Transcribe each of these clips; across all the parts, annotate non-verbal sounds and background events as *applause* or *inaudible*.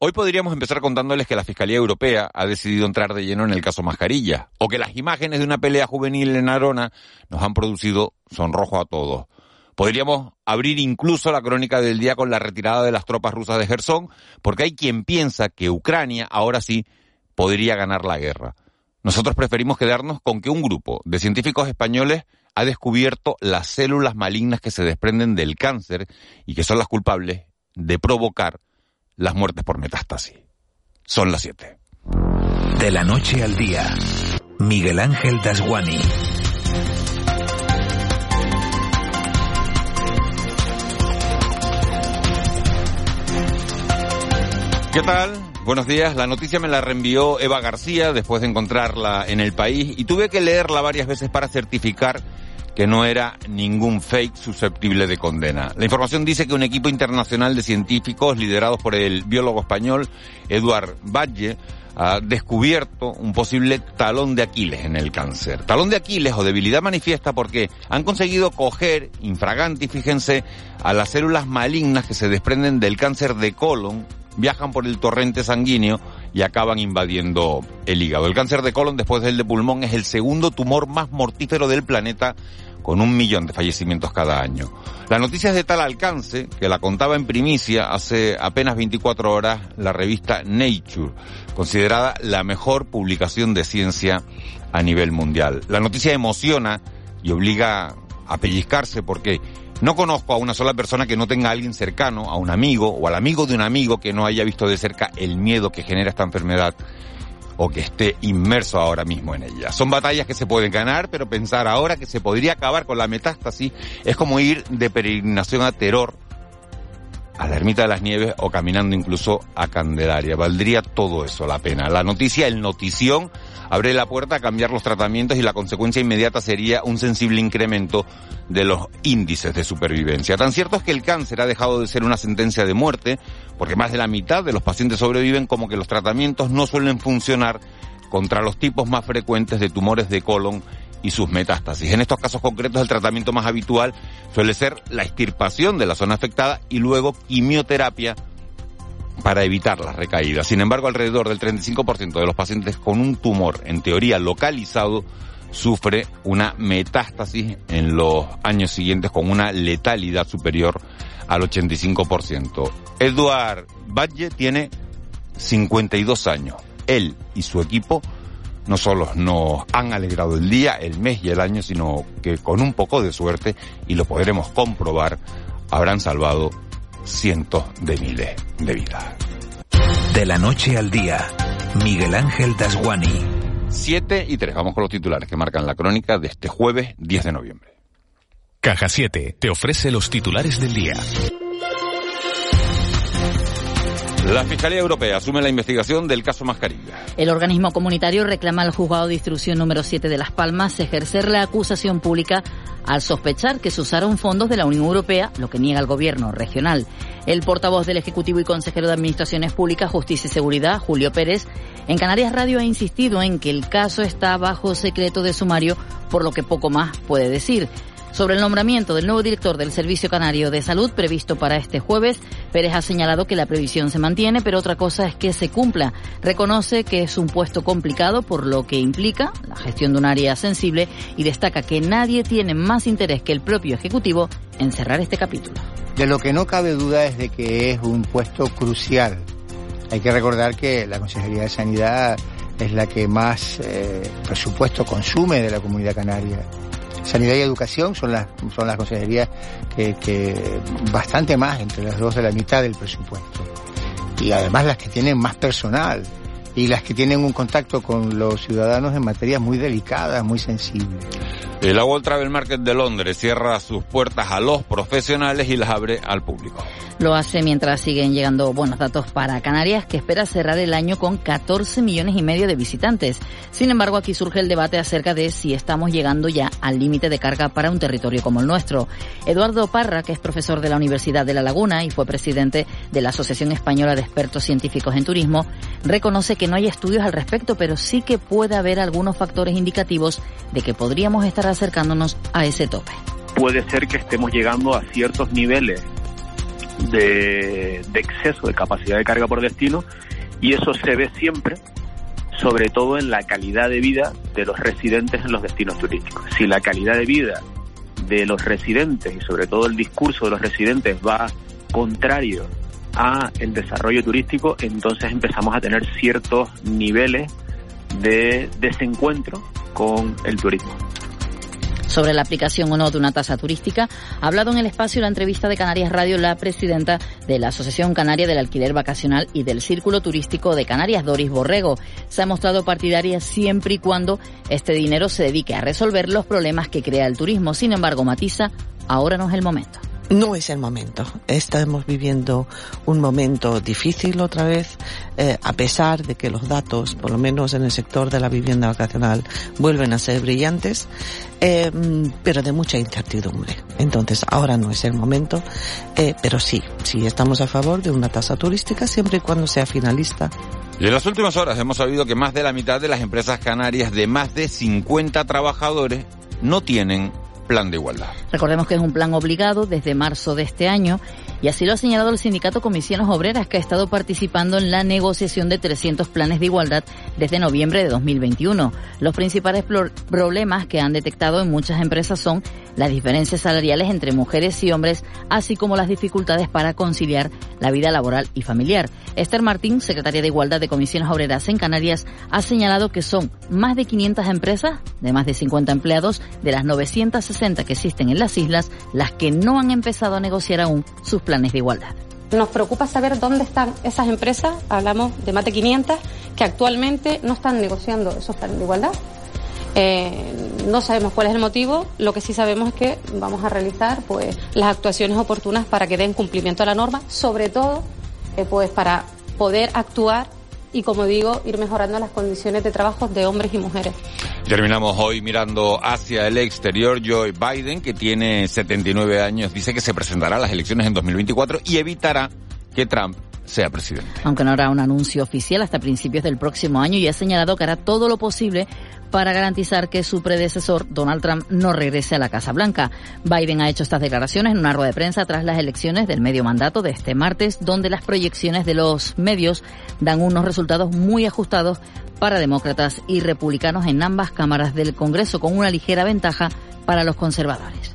Hoy podríamos empezar contándoles que la Fiscalía Europea ha decidido entrar de lleno en el caso Mascarilla, o que las imágenes de una pelea juvenil en Arona nos han producido sonrojo a todos. Podríamos abrir incluso la crónica del día con la retirada de las tropas rusas de Gerson, porque hay quien piensa que Ucrania ahora sí podría ganar la guerra. Nosotros preferimos quedarnos con que un grupo de científicos españoles ha descubierto las células malignas que se desprenden del cáncer y que son las culpables de provocar las muertes por metástasis. Son las 7. De la noche al día, Miguel Ángel Dasguani. ¿Qué tal? Buenos días. La noticia me la reenvió Eva García después de encontrarla en el país y tuve que leerla varias veces para certificar que no era ningún fake susceptible de condena. La información dice que un equipo internacional de científicos liderados por el biólogo español Eduard Valle ha descubierto un posible talón de Aquiles en el cáncer. Talón de Aquiles o debilidad manifiesta porque han conseguido coger, infraganti, fíjense, a las células malignas que se desprenden del cáncer de colon, viajan por el torrente sanguíneo y acaban invadiendo el hígado. El cáncer de colon después del de pulmón es el segundo tumor más mortífero del planeta con un millón de fallecimientos cada año. La noticia es de tal alcance que la contaba en primicia hace apenas 24 horas la revista Nature, considerada la mejor publicación de ciencia a nivel mundial. La noticia emociona y obliga a pellizcarse porque no conozco a una sola persona que no tenga alguien cercano, a un amigo o al amigo de un amigo que no haya visto de cerca el miedo que genera esta enfermedad o que esté inmerso ahora mismo en ella. Son batallas que se pueden ganar, pero pensar ahora que se podría acabar con la metástasis es como ir de peregrinación a Terror, a la Ermita de las Nieves o caminando incluso a Candelaria. Valdría todo eso la pena. La noticia, el notición, abre la puerta a cambiar los tratamientos y la consecuencia inmediata sería un sensible incremento de los índices de supervivencia. Tan cierto es que el cáncer ha dejado de ser una sentencia de muerte, porque más de la mitad de los pacientes sobreviven como que los tratamientos no suelen funcionar contra los tipos más frecuentes de tumores de colon y sus metástasis. En estos casos concretos el tratamiento más habitual suele ser la extirpación de la zona afectada y luego quimioterapia para evitar las recaídas. Sin embargo, alrededor del 35% de los pacientes con un tumor en teoría localizado sufre una metástasis en los años siguientes con una letalidad superior al 85%. Eduard Valle tiene 52 años. Él y su equipo no solo nos han alegrado el día, el mes y el año, sino que con un poco de suerte, y lo podremos comprobar, habrán salvado cientos de miles de vidas. De la noche al día, Miguel Ángel Dasguani. 7 y 3, vamos con los titulares que marcan la crónica de este jueves 10 de noviembre. Caja 7 te ofrece los titulares del día. La Fiscalía Europea asume la investigación del caso Mascarilla. El organismo comunitario reclama al juzgado de instrucción número 7 de Las Palmas ejercer la acusación pública al sospechar que se usaron fondos de la Unión Europea, lo que niega el gobierno regional. El portavoz del Ejecutivo y consejero de Administraciones Públicas, Justicia y Seguridad, Julio Pérez, en Canarias Radio ha insistido en que el caso está bajo secreto de sumario, por lo que poco más puede decir. Sobre el nombramiento del nuevo director del Servicio Canario de Salud previsto para este jueves, Pérez ha señalado que la previsión se mantiene, pero otra cosa es que se cumpla. Reconoce que es un puesto complicado por lo que implica la gestión de un área sensible y destaca que nadie tiene más interés que el propio Ejecutivo en cerrar este capítulo. De lo que no cabe duda es de que es un puesto crucial. Hay que recordar que la Consejería de Sanidad es la que más eh, presupuesto consume de la comunidad canaria Sanidad y Educación son las, son las consejerías que, que bastante más, entre las dos de la mitad del presupuesto. Y además las que tienen más personal y las que tienen un contacto con los ciudadanos en materias muy delicadas, muy sensibles. La World Travel Market de Londres cierra sus puertas a los profesionales y las abre al público. Lo hace mientras siguen llegando buenos datos para Canarias, que espera cerrar el año con 14 millones y medio de visitantes. Sin embargo, aquí surge el debate acerca de si estamos llegando ya al límite de carga para un territorio como el nuestro. Eduardo Parra, que es profesor de la Universidad de La Laguna y fue presidente de la Asociación Española de Expertos Científicos en Turismo, reconoce que no hay estudios al respecto, pero sí que puede haber algunos factores indicativos de que podríamos estar acercándonos a ese tope. Puede ser que estemos llegando a ciertos niveles de, exceso de capacidad de carga por destino y eso se ve siempre sobre todo en la calidad de vida de los residentes en los destinos turísticos. Si la calidad de vida de los residentes y sobre todo el discurso de los residentes va contrario a el desarrollo turístico, entonces empezamos a tener ciertos niveles de desencuentro con el turismo sobre la aplicación o no de una tasa turística, ha hablado en el espacio la entrevista de Canarias Radio la presidenta de la Asociación Canaria del Alquiler Vacacional y del Círculo Turístico de Canarias, Doris Borrego. Se ha mostrado partidaria siempre y cuando este dinero se dedique a resolver los problemas que crea el turismo. Sin embargo, matiza, ahora no es el momento. No es el momento. Estamos viviendo un momento difícil otra vez, eh, a pesar de que los datos, por lo menos en el sector de la vivienda vacacional, vuelven a ser brillantes, eh, pero de mucha incertidumbre. Entonces, ahora no es el momento, eh, pero sí, sí estamos a favor de una tasa turística siempre y cuando sea finalista y en las últimas horas hemos sabido que más de la mitad de las empresas canarias de más de 50 trabajadores no tienen plan de igualdad. Recordemos que es un plan obligado desde marzo de este año y así lo ha señalado el sindicato Comisiones Obreras que ha estado participando en la negociación de 300 planes de igualdad desde noviembre de 2021. Los principales problemas que han detectado en muchas empresas son las diferencias salariales entre mujeres y hombres, así como las dificultades para conciliar la vida laboral y familiar. Esther Martín, secretaria de Igualdad de Comisiones Obreras en Canarias, ha señalado que son más de 500 empresas de más de 50 empleados de las 960 que existen en las islas las que no han empezado a negociar aún sus planes de igualdad. Nos preocupa saber dónde están esas empresas, hablamos de más de 500, que actualmente no están negociando esos planes de igualdad. Eh, no sabemos cuál es el motivo, lo que sí sabemos es que vamos a realizar pues las actuaciones oportunas para que den cumplimiento a la norma, sobre todo eh, pues para poder actuar y, como digo, ir mejorando las condiciones de trabajo de hombres y mujeres. Terminamos hoy mirando hacia el exterior. Joe Biden, que tiene 79 años, dice que se presentará a las elecciones en 2024 y evitará que Trump sea presidente. Aunque no hará un anuncio oficial hasta principios del próximo año y ha señalado que hará todo lo posible para garantizar que su predecesor, Donald Trump, no regrese a la Casa Blanca. Biden ha hecho estas declaraciones en una rueda de prensa tras las elecciones del medio mandato de este martes, donde las proyecciones de los medios dan unos resultados muy ajustados para demócratas y republicanos en ambas cámaras del Congreso, con una ligera ventaja para los conservadores.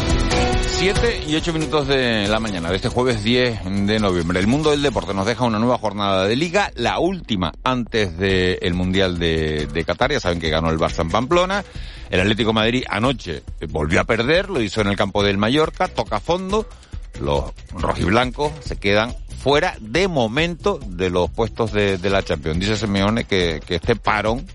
7 y 8 minutos de la mañana de este jueves 10 de noviembre. El mundo del deporte nos deja una nueva jornada de liga, la última antes del Mundial de, de Qatar. Ya saben que ganó el Barça en Pamplona. El Atlético Madrid anoche volvió a perder, lo hizo en el campo del Mallorca, toca fondo. Los rojiblancos se quedan fuera de momento de los puestos de, la Champions. Dice Simeone que, que este parón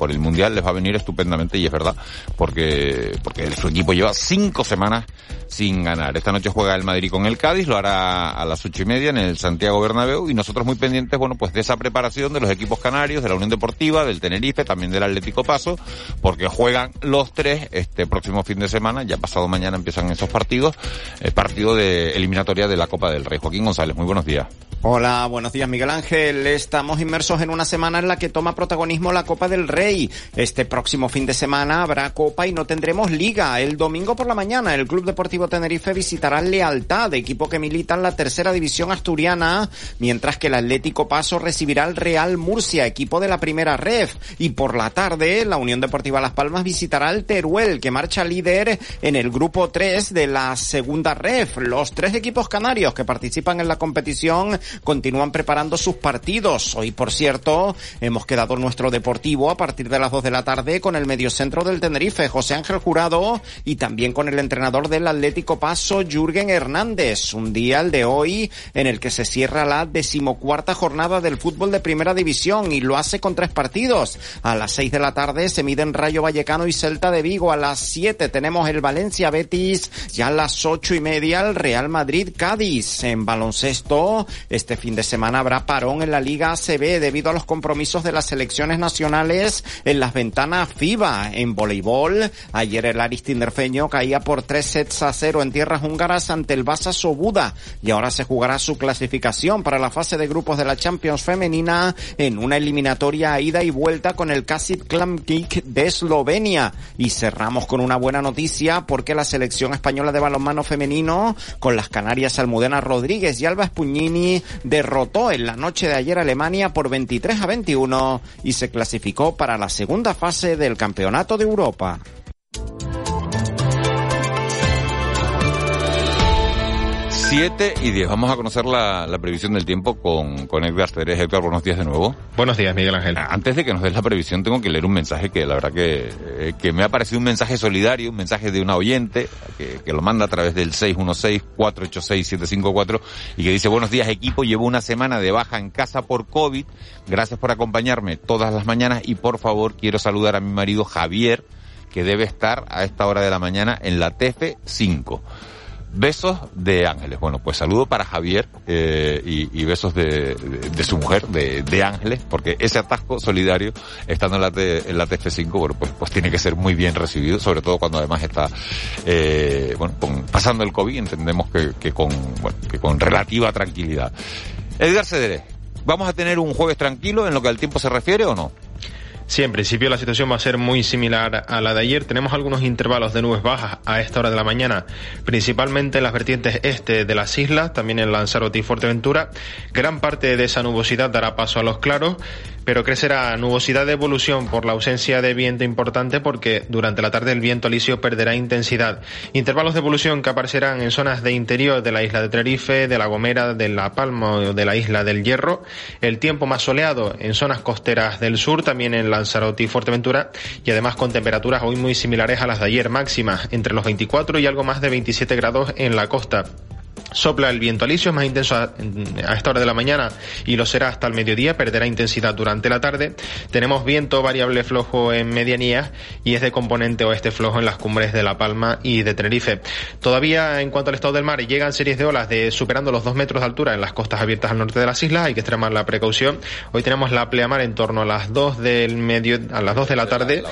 por el Mundial les va a venir estupendamente y es verdad, porque, porque su equipo lleva cinco semanas sin ganar. Esta noche juega el Madrid con el Cádiz, lo hará a las ocho y media en el Santiago Bernabéu y nosotros muy pendientes, bueno, pues de esa preparación de los equipos canarios, de la Unión Deportiva, del Tenerife, también del Atlético Paso, porque juegan los tres este próximo fin de semana, ya pasado mañana empiezan esos partidos, el partido de eliminatoria de la Copa del Rey. Joaquín González, muy buenos días. Hola, buenos días Miguel Ángel. Estamos inmersos en una semana en la que toma protagonismo la Copa del Rey. Este próximo fin de semana habrá Copa y no tendremos Liga. El domingo por la mañana el Club Deportivo Tenerife visitará Lealtad, equipo que milita en la tercera división asturiana, mientras que el Atlético Paso recibirá al Real Murcia, equipo de la primera ref. Y por la tarde la Unión Deportiva Las Palmas visitará al Teruel, que marcha líder en el grupo 3 de la segunda ref. Los tres equipos canarios que participan en la competición continúan preparando sus partidos. Hoy, por cierto, hemos quedado nuestro deportivo a partir de las 2 de la tarde con el mediocentro del Tenerife, José Ángel Jurado, y también con el entrenador del Atlético Paso, Jürgen Hernández. Un día, el de hoy, en el que se cierra la decimocuarta jornada del fútbol de primera división y lo hace con tres partidos. A las 6 de la tarde se miden Rayo Vallecano y Celta de Vigo. A las 7 tenemos el Valencia Betis. Ya a las ocho y media el Real Madrid Cádiz. En baloncesto, este fin de semana habrá parón en la Liga ACB debido a los compromisos de las selecciones nacionales en las ventanas FIBA. En voleibol, ayer el Aristinderfeño caía por tres sets a cero en tierras húngaras ante el Basa Sobuda y ahora se jugará su clasificación para la fase de grupos de la Champions femenina en una eliminatoria ida y vuelta con el Kasip Klamkik de Eslovenia. Y cerramos con una buena noticia porque la selección española de balonmano femenino con las Canarias Almudena Rodríguez y Alba Spugnini derrotó en la noche de ayer Alemania por 23 a 21 y se clasificó para la segunda fase del Campeonato de Europa. 7 y 10. Vamos a conocer la, la previsión del tiempo con, con Edgar Ceres. Edgar, buenos días de nuevo. Buenos días, Miguel Ángel. Antes de que nos des la previsión, tengo que leer un mensaje que la verdad que, eh, que me ha parecido un mensaje solidario, un mensaje de una oyente que, que lo manda a través del 616-486-754 y que dice, buenos días equipo, llevo una semana de baja en casa por COVID. Gracias por acompañarme todas las mañanas y por favor quiero saludar a mi marido Javier, que debe estar a esta hora de la mañana en la TF5. Besos de Ángeles. Bueno, pues saludo para Javier eh, y, y, besos de, de, de, su mujer, de, de, Ángeles, porque ese atasco solidario, estando en la, T, en la TF5, bueno, pues, pues tiene que ser muy bien recibido, sobre todo cuando además está, eh, bueno, pasando el COVID, entendemos que, que, con, bueno, que con relativa tranquilidad. Edgar Cederé, ¿vamos a tener un jueves tranquilo en lo que al tiempo se refiere o no? Sí, en principio la situación va a ser muy similar a la de ayer. Tenemos algunos intervalos de nubes bajas a esta hora de la mañana, principalmente en las vertientes este de las islas, también en Lanzarote y Fuerteventura. Gran parte de esa nubosidad dará paso a los claros, pero crecerá nubosidad de evolución por la ausencia de viento importante porque durante la tarde el viento alisio perderá intensidad. Intervalos de evolución que aparecerán en zonas de interior de la isla de Tenerife, de La Gomera, de La Palma o de la isla del Hierro. El tiempo más soleado en zonas costeras del sur, también en Lanzarote y Fuerteventura y además con temperaturas hoy muy similares a las de ayer, máximas entre los 24 y algo más de 27 grados en la costa. Sopla el viento alisio, es más intenso a, a, esta hora de la mañana y lo será hasta el mediodía, perderá intensidad durante la tarde. Tenemos viento variable flojo en medianías y es de componente oeste flojo en las cumbres de La Palma y de Tenerife. Todavía en cuanto al estado del mar, llegan series de olas de superando los dos metros de altura en las costas abiertas al norte de las islas, hay que extremar la precaución. Hoy tenemos la pleamar en torno a las 2 del medio, a las 2 de la tarde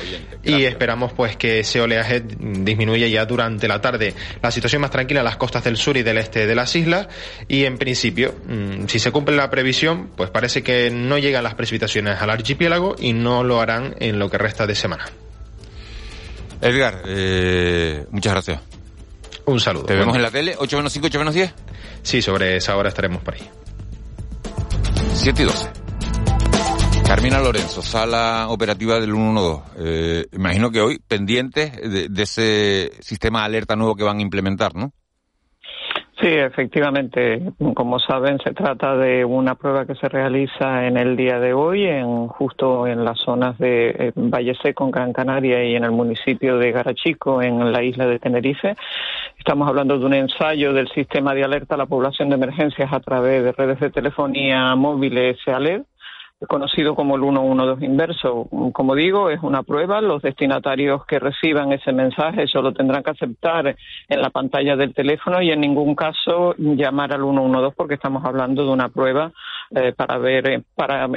y esperamos pues que ese oleaje disminuya ya durante la tarde. La situación más tranquila en las costas del sur y del este de las islas y en principio, mmm, si se cumple la previsión, pues parece que no llegan las precipitaciones al archipiélago y no lo harán en lo que resta de semana. Edgar, eh, muchas gracias. Un saludo. Te vemos en la tele, 8 menos 5, 8 menos 10. Sí, sobre esa hora estaremos por ahí. 7 y 12. Carmina Lorenzo, sala operativa del 112. Eh, imagino que hoy pendientes de, de ese sistema de alerta nuevo que van a implementar, ¿no? Sí, efectivamente. Como saben, se trata de una prueba que se realiza en el día de hoy, en justo en las zonas de Valle Seco, en Gran Canaria, y en el municipio de Garachico, en la isla de Tenerife. Estamos hablando de un ensayo del sistema de alerta a la población de emergencias a través de redes de telefonía móviles SEALED conocido como el 112 inverso. Como digo, es una prueba. Los destinatarios que reciban ese mensaje solo tendrán que aceptar en la pantalla del teléfono y en ningún caso llamar al 112 porque estamos hablando de una prueba eh, para ver, eh, para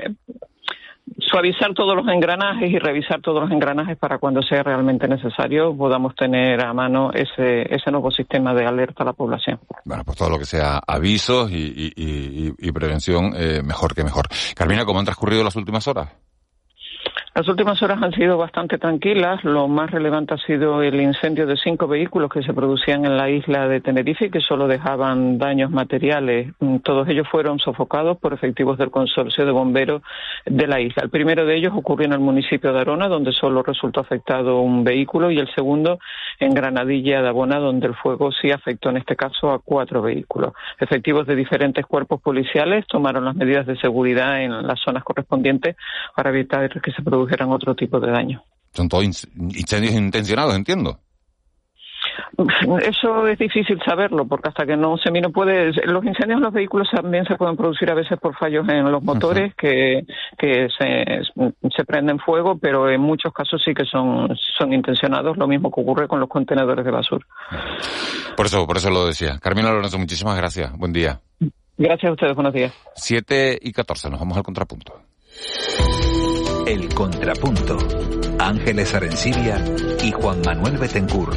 suavizar todos los engranajes y revisar todos los engranajes para cuando sea realmente necesario podamos tener a mano ese, ese nuevo sistema de alerta a la población. Bueno, pues todo lo que sea avisos y, prevención, eh, mejor que mejor. Carmina, ¿cómo han transcurrido las últimas horas? Las últimas horas han sido bastante tranquilas. Lo más relevante ha sido el incendio de cinco vehículos que se producían en la isla de Tenerife y que solo dejaban daños materiales. Mm, todos ellos fueron sofocados por efectivos del consorcio de bomberos de la isla. El primero de ellos ocurrió en el municipio de Arona, donde solo resultó afectado un vehículo, y el segundo en Granadilla de Abona, donde el fuego sí afectó en este caso a cuatro vehículos. Efectivos de diferentes cuerpos policiales tomaron las medidas de seguridad en las zonas correspondientes para evitar que se produjeran otro tipo de daño. Son todos incendios intencionados, entiendo. Eso es difícil saberlo porque hasta que no se mire puede. Los incendios en los vehículos también se pueden producir a veces por fallos en los motores que, que se, se prenden fuego, pero en muchos casos sí que son, son intencionados, lo mismo que ocurre con los contenedores de basura. Por eso, por eso lo decía. Carmina Lorenzo, muchísimas gracias. Buen día. Gracias a ustedes, buenos días. 7 y 14, nos vamos al contrapunto. El Contrapunto. Ángeles Arencibia y Juan Manuel Betencur.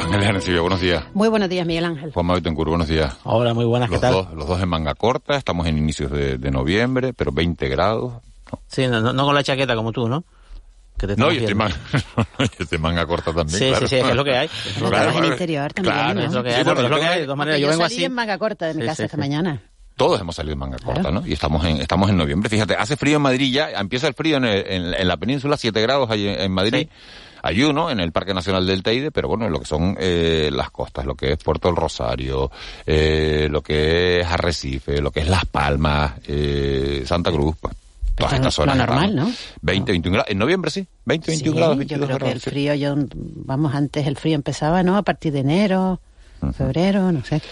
Ángeles Arencibia, buenos días. Muy buenos días, Miguel Ángel. Juan Manuel Betencur, buenos días. Hola, muy buenas, ¿qué los tal? Dos, los dos en manga corta, estamos en inicios de, de noviembre, pero 20 grados. No. Sí, no, no, con la chaqueta como tú, ¿no? Que te no, yo estoy, manga, *laughs* estoy manga corta también. Sí, claro. sí, sí, es, lo que hay. *laughs* Claro, en interior también. Claro, es lo que hay. Sí, bueno, es lo que hay. De todas maneras, yo, yo vengo salí así. en manga corta de mi Sí, casa sí, esta sí. mañana. Todos hemos salido en manga corta, ¿no? Y estamos en, estamos en noviembre. Fíjate, hace frío en Madrid ya, empieza el frío en, el- en- en la península, 7 grados ahí en, en Madrid. Hay uno en el Parque Nacional del Teide, pero bueno, lo que son eh, las costas, lo que es Puerto del Rosario, eh, lo que es Arrecife, lo que es Las Palmas, eh, Santa Cruz, pues, todas estas zonas. lo normal, ¿no? ¿no? 20, 21 grados. En noviembre sí, 20, 21 Sí, grados, yo 22 creo que grados. el sí. frío, yo, vamos, antes el frío empezaba, ¿no? A partir de enero, febrero, no sé.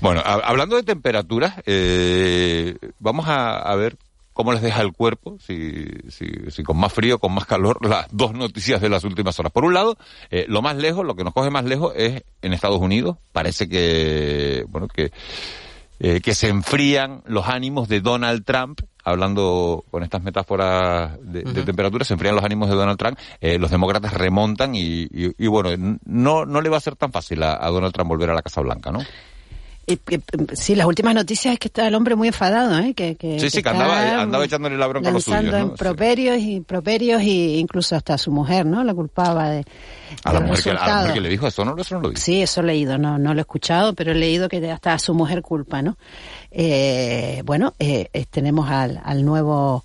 Bueno, a- hablando de temperaturas, eh, vamos a, a ver cómo les deja el cuerpo, si, si, si con más frío, con más calor, *laughs* las dos noticias de las últimas horas. Por un lado, eh, lo más lejos, lo que nos coge más lejos es en Estados Unidos. Parece que, bueno, que, eh, que se enfrían los ánimos de Donald Trump. Hablando con estas metáforas de, de temperatura, se enfrían los ánimos de Donald Trump. Eh, los demócratas remontan y, y- y, bueno, no, no le va a ser tan fácil a, a Donald Trump volver a la Casa Blanca, ¿no? Y- y- sí, las últimas noticias es que está el hombre muy enfadado, ¿eh? Que, que, Sí, sí, que andaba, andaba echándole la bronca a los suyos, en ¿no? Sí. properios y incluso hasta a su mujer, ¿no? La culpaba de, A la, mujer que, a la mujer que le dijo eso, no, eso no lo dijo. Sí, eso he leído, no, no lo he escuchado, pero he leído que hasta a su mujer culpa, ¿no? Eh, bueno, eh, eh, tenemos al, al nuevo,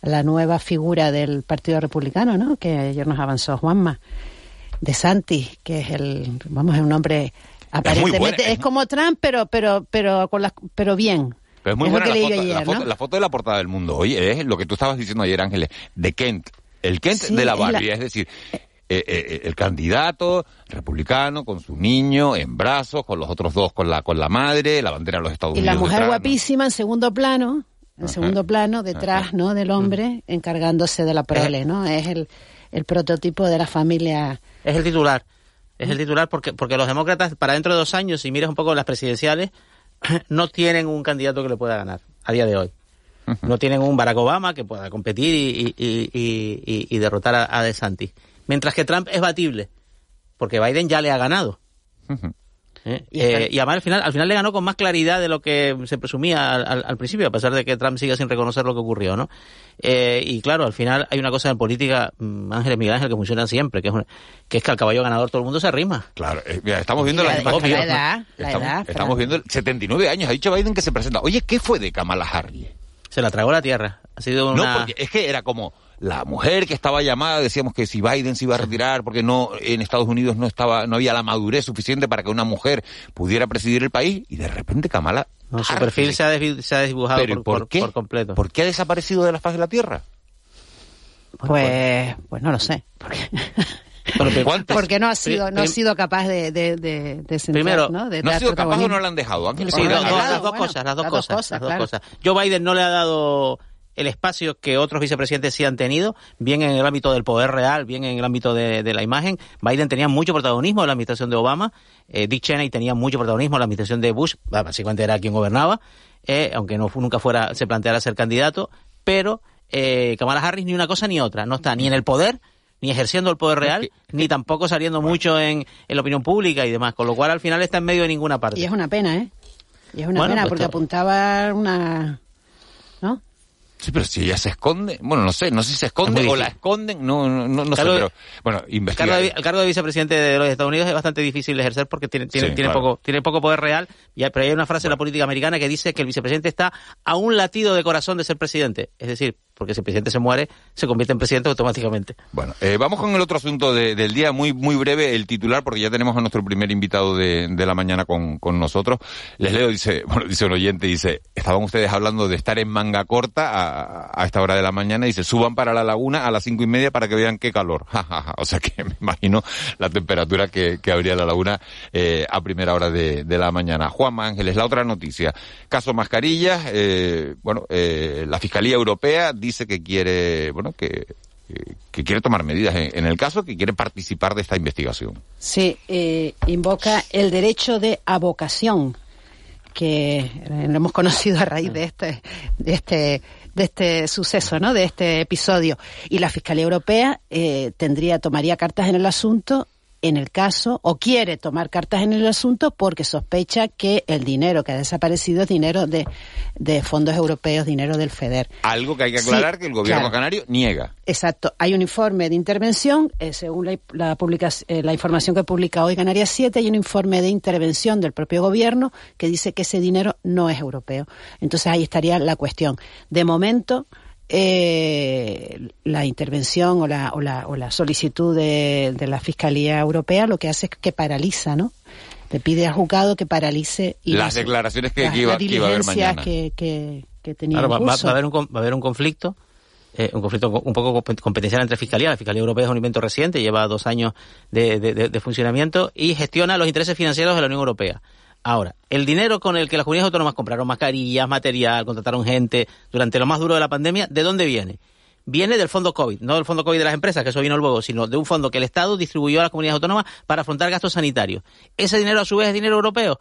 la nueva figura del Partido Republicano, ¿no? Que ayer nos avanzó Juanma, de Santi, que es el, vamos, es un hombre aparentemente buena, es, es- como Trump, pero, pero, pero con las, pero bien. Pero es muy Es lo buena que la leí foto, yo ayer, la, foto, ¿no? la foto de la portada del mundo. Oye, es lo que tú estabas diciendo ayer, Ángeles, de Kent. El Kent Sí, de la es la- Barbie, es decir, eh, eh, el candidato republicano con su niño en brazos, con los otros dos con la con la madre, la bandera de los Estados Y Unidos. la mujer detrás, ¿no? guapísima en segundo plano, en Ajá. segundo plano, detrás, ¿no? Del hombre, encargándose de la prole, ¿no? Es el, el prototipo de la familia. Es el titular. Es el titular porque, porque los demócratas, para dentro de dos años, si miras un poco las presidenciales, *clears throat* no tienen un candidato que le pueda ganar a día de hoy. No tienen un Barack Obama que pueda competir y, y- y- y- derrotar a, a DeSantis. Mientras que Trump es batible, porque Biden ya le ha ganado. ¿Eh? Y Eh, y además al final, al final le ganó con más claridad de lo que se presumía al, al- al principio, a pesar de que Trump siga sin reconocer lo que ocurrió, ¿no? Eh, y claro, al final hay una cosa en política, mm, Ángeles Miguel Ángel, que funciona siempre, que es, una- que es que al caballo ganador todo el mundo se arrima. Claro, eh, mira, estamos viendo la- imágenes. la edad, la estamos, edad, estamos viendo el 79 años. Ha dicho Biden que se presenta. Oye, ¿qué fue de Kamala Harris? Se la tragó la tierra. Ha sido una... No, porque es que era como la mujer que estaba llamada, decíamos que si Biden se iba a retirar porque no en Estados Unidos no estaba no había la madurez suficiente para que una mujer pudiera presidir el país y de repente Kamala No, su perfil se ha, se ha desdibujado Pero ¿y por, por por- qué? por completo. ¿Por qué ha desaparecido de la faz de la Tierra? Pues, pues no lo sé. Porque, *laughs* ¿Cuántas? porque no ha sido, no ha sido capaz de, de, de, de centrar, Primero, ¿no? De ¿No ha sido capaz o no la han dejado? Ángel, Sí, no, dos- claro, las dos bueno, cosas, las dos las dos cosas, cosas, las dos claro. cosas. Joe Biden no le ha dado el espacio que otros vicepresidentes sí han tenido, bien en el ámbito del poder real, bien en el ámbito de, de la imagen. Biden tenía mucho protagonismo en la administración de Obama, eh, Dick Cheney tenía mucho protagonismo en la administración de Bush, bah, básicamente era quien gobernaba, eh, aunque no nunca fuera se planteara ser candidato, pero eh, Kamala Harris ni una cosa ni otra, no está ni en el poder ni ejerciendo el poder real, ni tampoco saliendo mucho en, en la opinión pública y demás, con lo cual al final está en medio de ninguna parte. Y es una pena, ¿eh? Y es una Bueno, pena pues porque apuntaba una... ¿No? Sí, pero si ella se esconde, bueno, no sé, no sé si se esconde Es o la esconden, no, no, no, no sé, de- pero bueno, El cargo, investigar. de, el cargo de vicepresidente de los Estados Unidos es bastante difícil de ejercer porque tiene, tiene, Sí, tiene, claro. poco, tiene poco poder real. Y pero hay una frase en la política americana que dice que el vicepresidente está a un latido de corazón de ser presidente. Es decir, porque si el presidente se muere, se convierte en presidente automáticamente. Bueno, eh, vamos con el otro asunto de- del día, muy muy breve, el titular, porque ya tenemos a nuestro primer invitado de, de la mañana con, con nosotros. Les leo, dice, *laughs* bueno, dice un oyente, dice, estaban ustedes hablando de estar en manga corta a, a esta hora de la mañana, dice, suban para la laguna a las cinco y media para que vean qué calor. *laughs* Ja, ja, ja. o sea que *laughs* me imagino la temperatura que, que habría la laguna eh, a primera hora de, de la mañana. Juan Ángeles, la otra noticia. Caso mascarillas, eh, bueno, eh, la Fiscalía Europea dice que quiere, bueno, que, que- quiere tomar medidas en, en el caso, que quiere participar de esta investigación. Sí, eh, invoca el derecho de avocación, que eh, lo hemos conocido a raíz de este, de este, de este suceso, ¿no? De este episodio. Y la Fiscalía Europea eh, tendría, tomaría cartas en el asunto en el caso, o quiere tomar cartas en el asunto porque sospecha que el dinero que ha desaparecido es dinero de, de fondos europeos, dinero del FEDER. Algo que hay que Sí, aclarar que el gobierno claro. canario niega. Exacto. Hay un informe de intervención, eh, según la, la, publica- eh, la información que publica hoy Canarias 7, hay un informe de intervención del propio gobierno que dice que ese dinero no es europeo. Entonces ahí estaría la cuestión. De momento, eh, la intervención o la, o la, o la solicitud de, de la Fiscalía Europea lo que hace es que paraliza, ¿no? Le pide al juzgado que paralice y Las declaraciones que, las- que iba, las que iba a haber diligencias mañana. que, que, que tenía Claro, en va, va- curso. va a haber un, va a haber un conflicto, eh, un conflicto co- un poco compe- competencial entre Fiscalía. La Fiscalía Europea es un invento reciente, lleva dos años de, de- de- de funcionamiento y gestiona los intereses financieros de la Unión Europea. Ahora, el dinero con el que las comunidades autónomas compraron mascarillas, material, contrataron gente durante lo más duro de la pandemia, ¿de dónde viene? Viene del fondo COVID, no del fondo COVID de las empresas, que eso vino luego, sino de un fondo que el Estado distribuyó a las comunidades autónomas para afrontar gastos sanitarios. ¿Ese dinero a su vez es dinero europeo?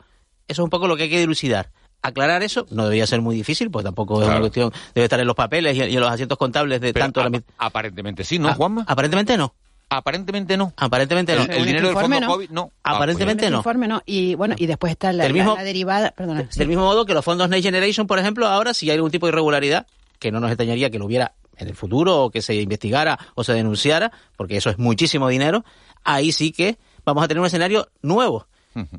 Eso es un poco lo que hay que dilucidar. Aclarar eso no debería ser muy difícil, pues tampoco es una cuestión, debe estar en los papeles y, y en los asientos contables de Pero tanto la apa- mi- aparentemente sí, ¿no, Ah, Juanma? Aparentemente no. Aparentemente no. Aparentemente no. El, el dinero del informe, fondo ¿no? COVID no. Ah, Aparentemente no. informe no. Y bueno, y después está la, Del mismo- la- la derivada, perdona. sí. Del mismo modo que los fondos Next Generation, por ejemplo, ahora si hay algún tipo de irregularidad, que no nos extrañaría que lo hubiera en el futuro o que se investigara o se denunciara, porque eso es muchísimo dinero, ahí sí que vamos a tener un escenario nuevo.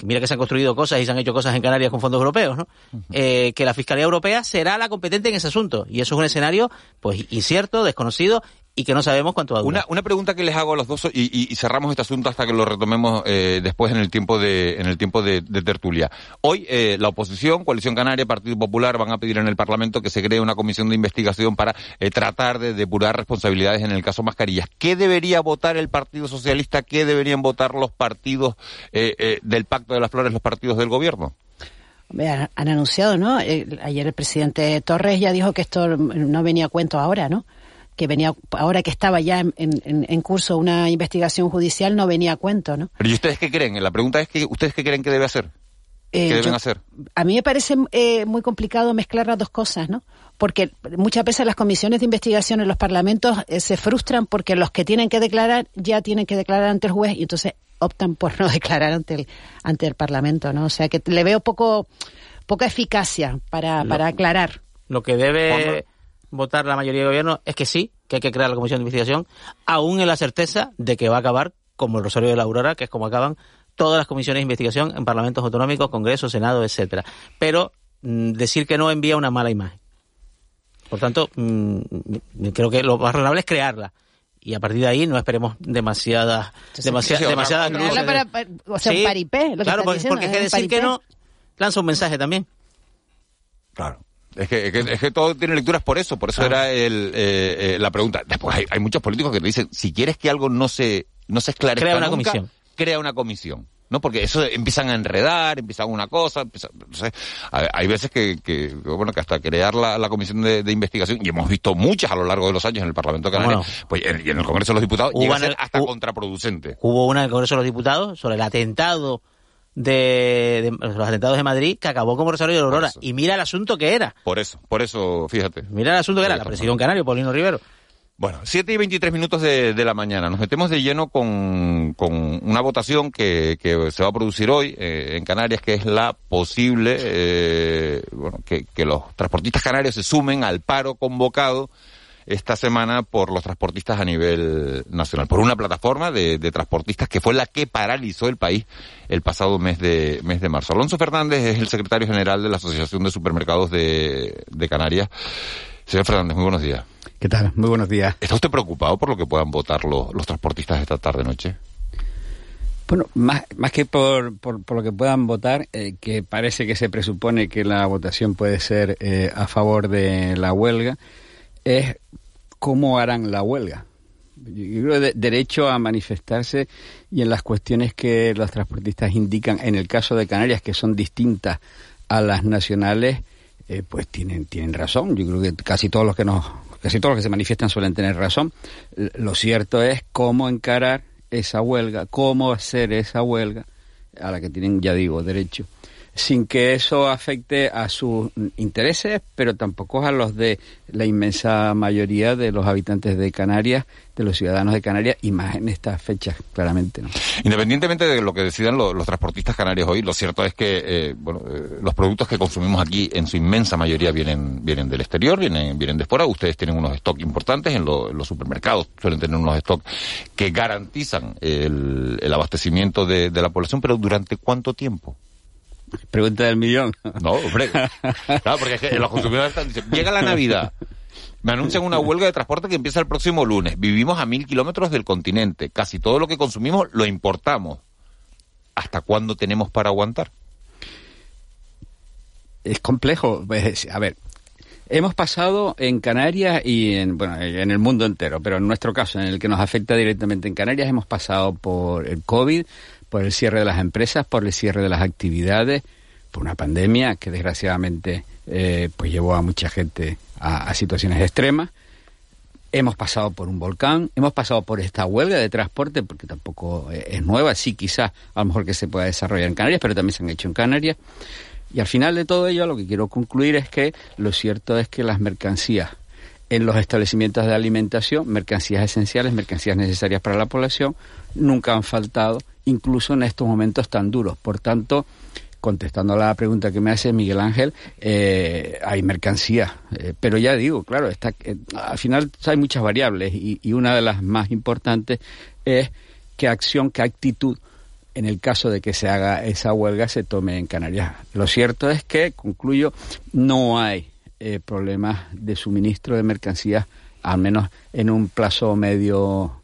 Mira que se han construido cosas y se han hecho cosas en Canarias con fondos europeos, ¿no? Eh, que la Fiscalía Europea será la competente en ese asunto. Y eso es un escenario, pues, incierto, desconocido y que no sabemos cuánto va a durar. Una, una pregunta que les hago a los dos y, y- y cerramos este asunto hasta que lo retomemos eh, después en el tiempo de en el tiempo de, de tertulia. Hoy eh, la oposición, Coalición Canaria, Partido Popular van a pedir en el Parlamento que se cree una comisión de investigación para eh, tratar de depurar responsabilidades en el caso Mascarillas. ¿Qué debería votar el Partido Socialista? ¿Qué deberían votar los partidos eh, eh, del Pacto de las Flores, los partidos del gobierno? Han, han anunciado, ¿no? Eh, ayer el presidente Torres ya dijo que esto no venía a cuento ahora, ¿no? Que venía, ahora que estaba ya en, en- en curso una investigación judicial, no venía a cuento, ¿no? Pero ¿y ustedes qué creen? La pregunta es que ustedes qué creen que debe hacer? Eh, ¿Qué deben yo- hacer? A mí me parece eh, muy complicado mezclar las dos cosas, ¿no? Porque muchas veces las comisiones de investigación en los parlamentos eh, se frustran porque los que tienen que declarar ya tienen que declarar ante el juez y entonces optan por no *laughs* declarar ante el ante el parlamento, ¿no? O sea que le veo poco poca eficacia para, Lo- para aclarar. Lo que debe votar la mayoría del gobierno es que sí, que hay que crear la comisión de investigación, aún en la certeza de que va a acabar como el Rosario de la Aurora, que es como acaban todas las comisiones de investigación en parlamentos autonómicos, Congreso, Senado, etcétera. Pero mm, decir que no envía una mala imagen. Por tanto, mm, creo que lo más razonable es crearla. Y a partir de ahí no esperemos demasiadas, demasiadas, demasiadas cosa. luces. Crearla para- para- o sea, un paripé, lo que claro, porque, diciendo, porque es que decir que no lanza un mensaje también. Claro. Es que, es que, es que todo tiene lecturas por eso, por eso era el, eh, eh, la pregunta. Después hay, hay muchos políticos que te dicen, si quieres que algo no se, no se esclarezca Crea una nunca, comisión. crea una comisión. ¿No? Porque eso empiezan a enredar, empiezan una cosa, empieza- no sé. hay, veces que, que, bueno, que hasta crear la, la comisión de, de investigación, y hemos visto muchas a lo largo de los años en el Parlamento de Canarias, ¿Cómo pues, en- y en el Congreso de los Diputados, llega a ser hasta contraproducente. Hubo una en el Congreso de los Diputados sobre el atentado de, de- los atentados de Madrid que acabó como Rosario de Aurora. Y mira el asunto que era. Por eso, por eso, fíjate. Mira el asunto que era. La un canario, Paulino Rivero. Bueno, 7 y 23 minutos de, de la mañana. Nos metemos de lleno con, con una votación que, que se va a producir hoy eh, en Canarias, que es la posible, eh, bueno, que, que los transportistas canarios se sumen al paro convocado esta semana por los transportistas a nivel nacional, por una plataforma de, de, transportistas que fue la que paralizó el país el pasado mes de, mes de marzo. Alonso Fernández es el secretario general de la Asociación de Supermercados de, de Canarias. Señor Fernández, muy buenos días. ¿Qué tal? Muy buenos días. ¿Está usted preocupado por lo que puedan votar los, los transportistas esta tarde-noche? Bueno, más, más que por, por, por, lo que puedan votar, eh, que parece que se presupone que la votación puede ser eh, a favor de la huelga, es cómo harán la huelga. Yo creo de, derecho a manifestarse y en las cuestiones que los transportistas indican, en el caso de Canarias, que son distintas a las nacionales, eh, pues tienen, tienen razón. Yo creo que casi todos los que nos casi todos los que se manifiestan suelen tener razón. Lo cierto es cómo encarar esa huelga, cómo hacer esa huelga, a la que tienen, ya digo, derecho, sin que eso afecte a sus intereses, pero tampoco a los de la inmensa mayoría de los habitantes de Canarias, de los ciudadanos de Canarias, y más en estas fechas, claramente. ¿no? Independientemente de lo que decidan los, transportistas canarios hoy, lo cierto es que eh, bueno, eh, los productos que consumimos aquí, en su inmensa mayoría, vienen, vienen del exterior, vienen, vienen de fuera. Ustedes tienen unos stocks importantes en, lo, en los supermercados, suelen tener unos stocks que garantizan el, abastecimiento de la población, pero ¿durante cuánto tiempo? Pregunta del millón. No, hombre. Claro, porque es que los consumidores están diciendo, llega la Navidad, me anuncian una huelga de transporte que empieza el próximo lunes. Vivimos a mil kilómetros del continente. Casi todo lo que consumimos lo importamos. ¿Hasta cuándo tenemos para aguantar? Es complejo. A ver, hemos pasado en Canarias y en, bueno, en el mundo entero, pero en nuestro caso, en el que nos afecta directamente en Canarias, hemos pasado por el COVID, por el cierre de las empresas, por el cierre de las actividades, por una pandemia que desgraciadamente eh, pues llevó a mucha gente a, a, situaciones extremas. Hemos pasado por un volcán, hemos pasado por esta huelga de transporte, porque tampoco es nueva, sí quizás a lo mejor que se pueda desarrollar en Canarias, pero también se han hecho en Canarias. Y al final de todo ello lo que quiero concluir es que lo cierto es que las mercancías en los establecimientos de alimentación, mercancías esenciales, mercancías necesarias para la población, nunca han faltado, incluso en estos momentos tan duros. Por tanto, contestando a la pregunta que me hace Miguel Ángel, eh, hay mercancía. Eh, pero ya digo, claro, está, eh, al final hay muchas variables y, y, una de las más importantes es qué acción, qué actitud en el caso de que se haga esa huelga se tome en Canarias. Lo cierto es que, concluyo, no hay eh, problemas de suministro de mercancías, al menos en un plazo medio.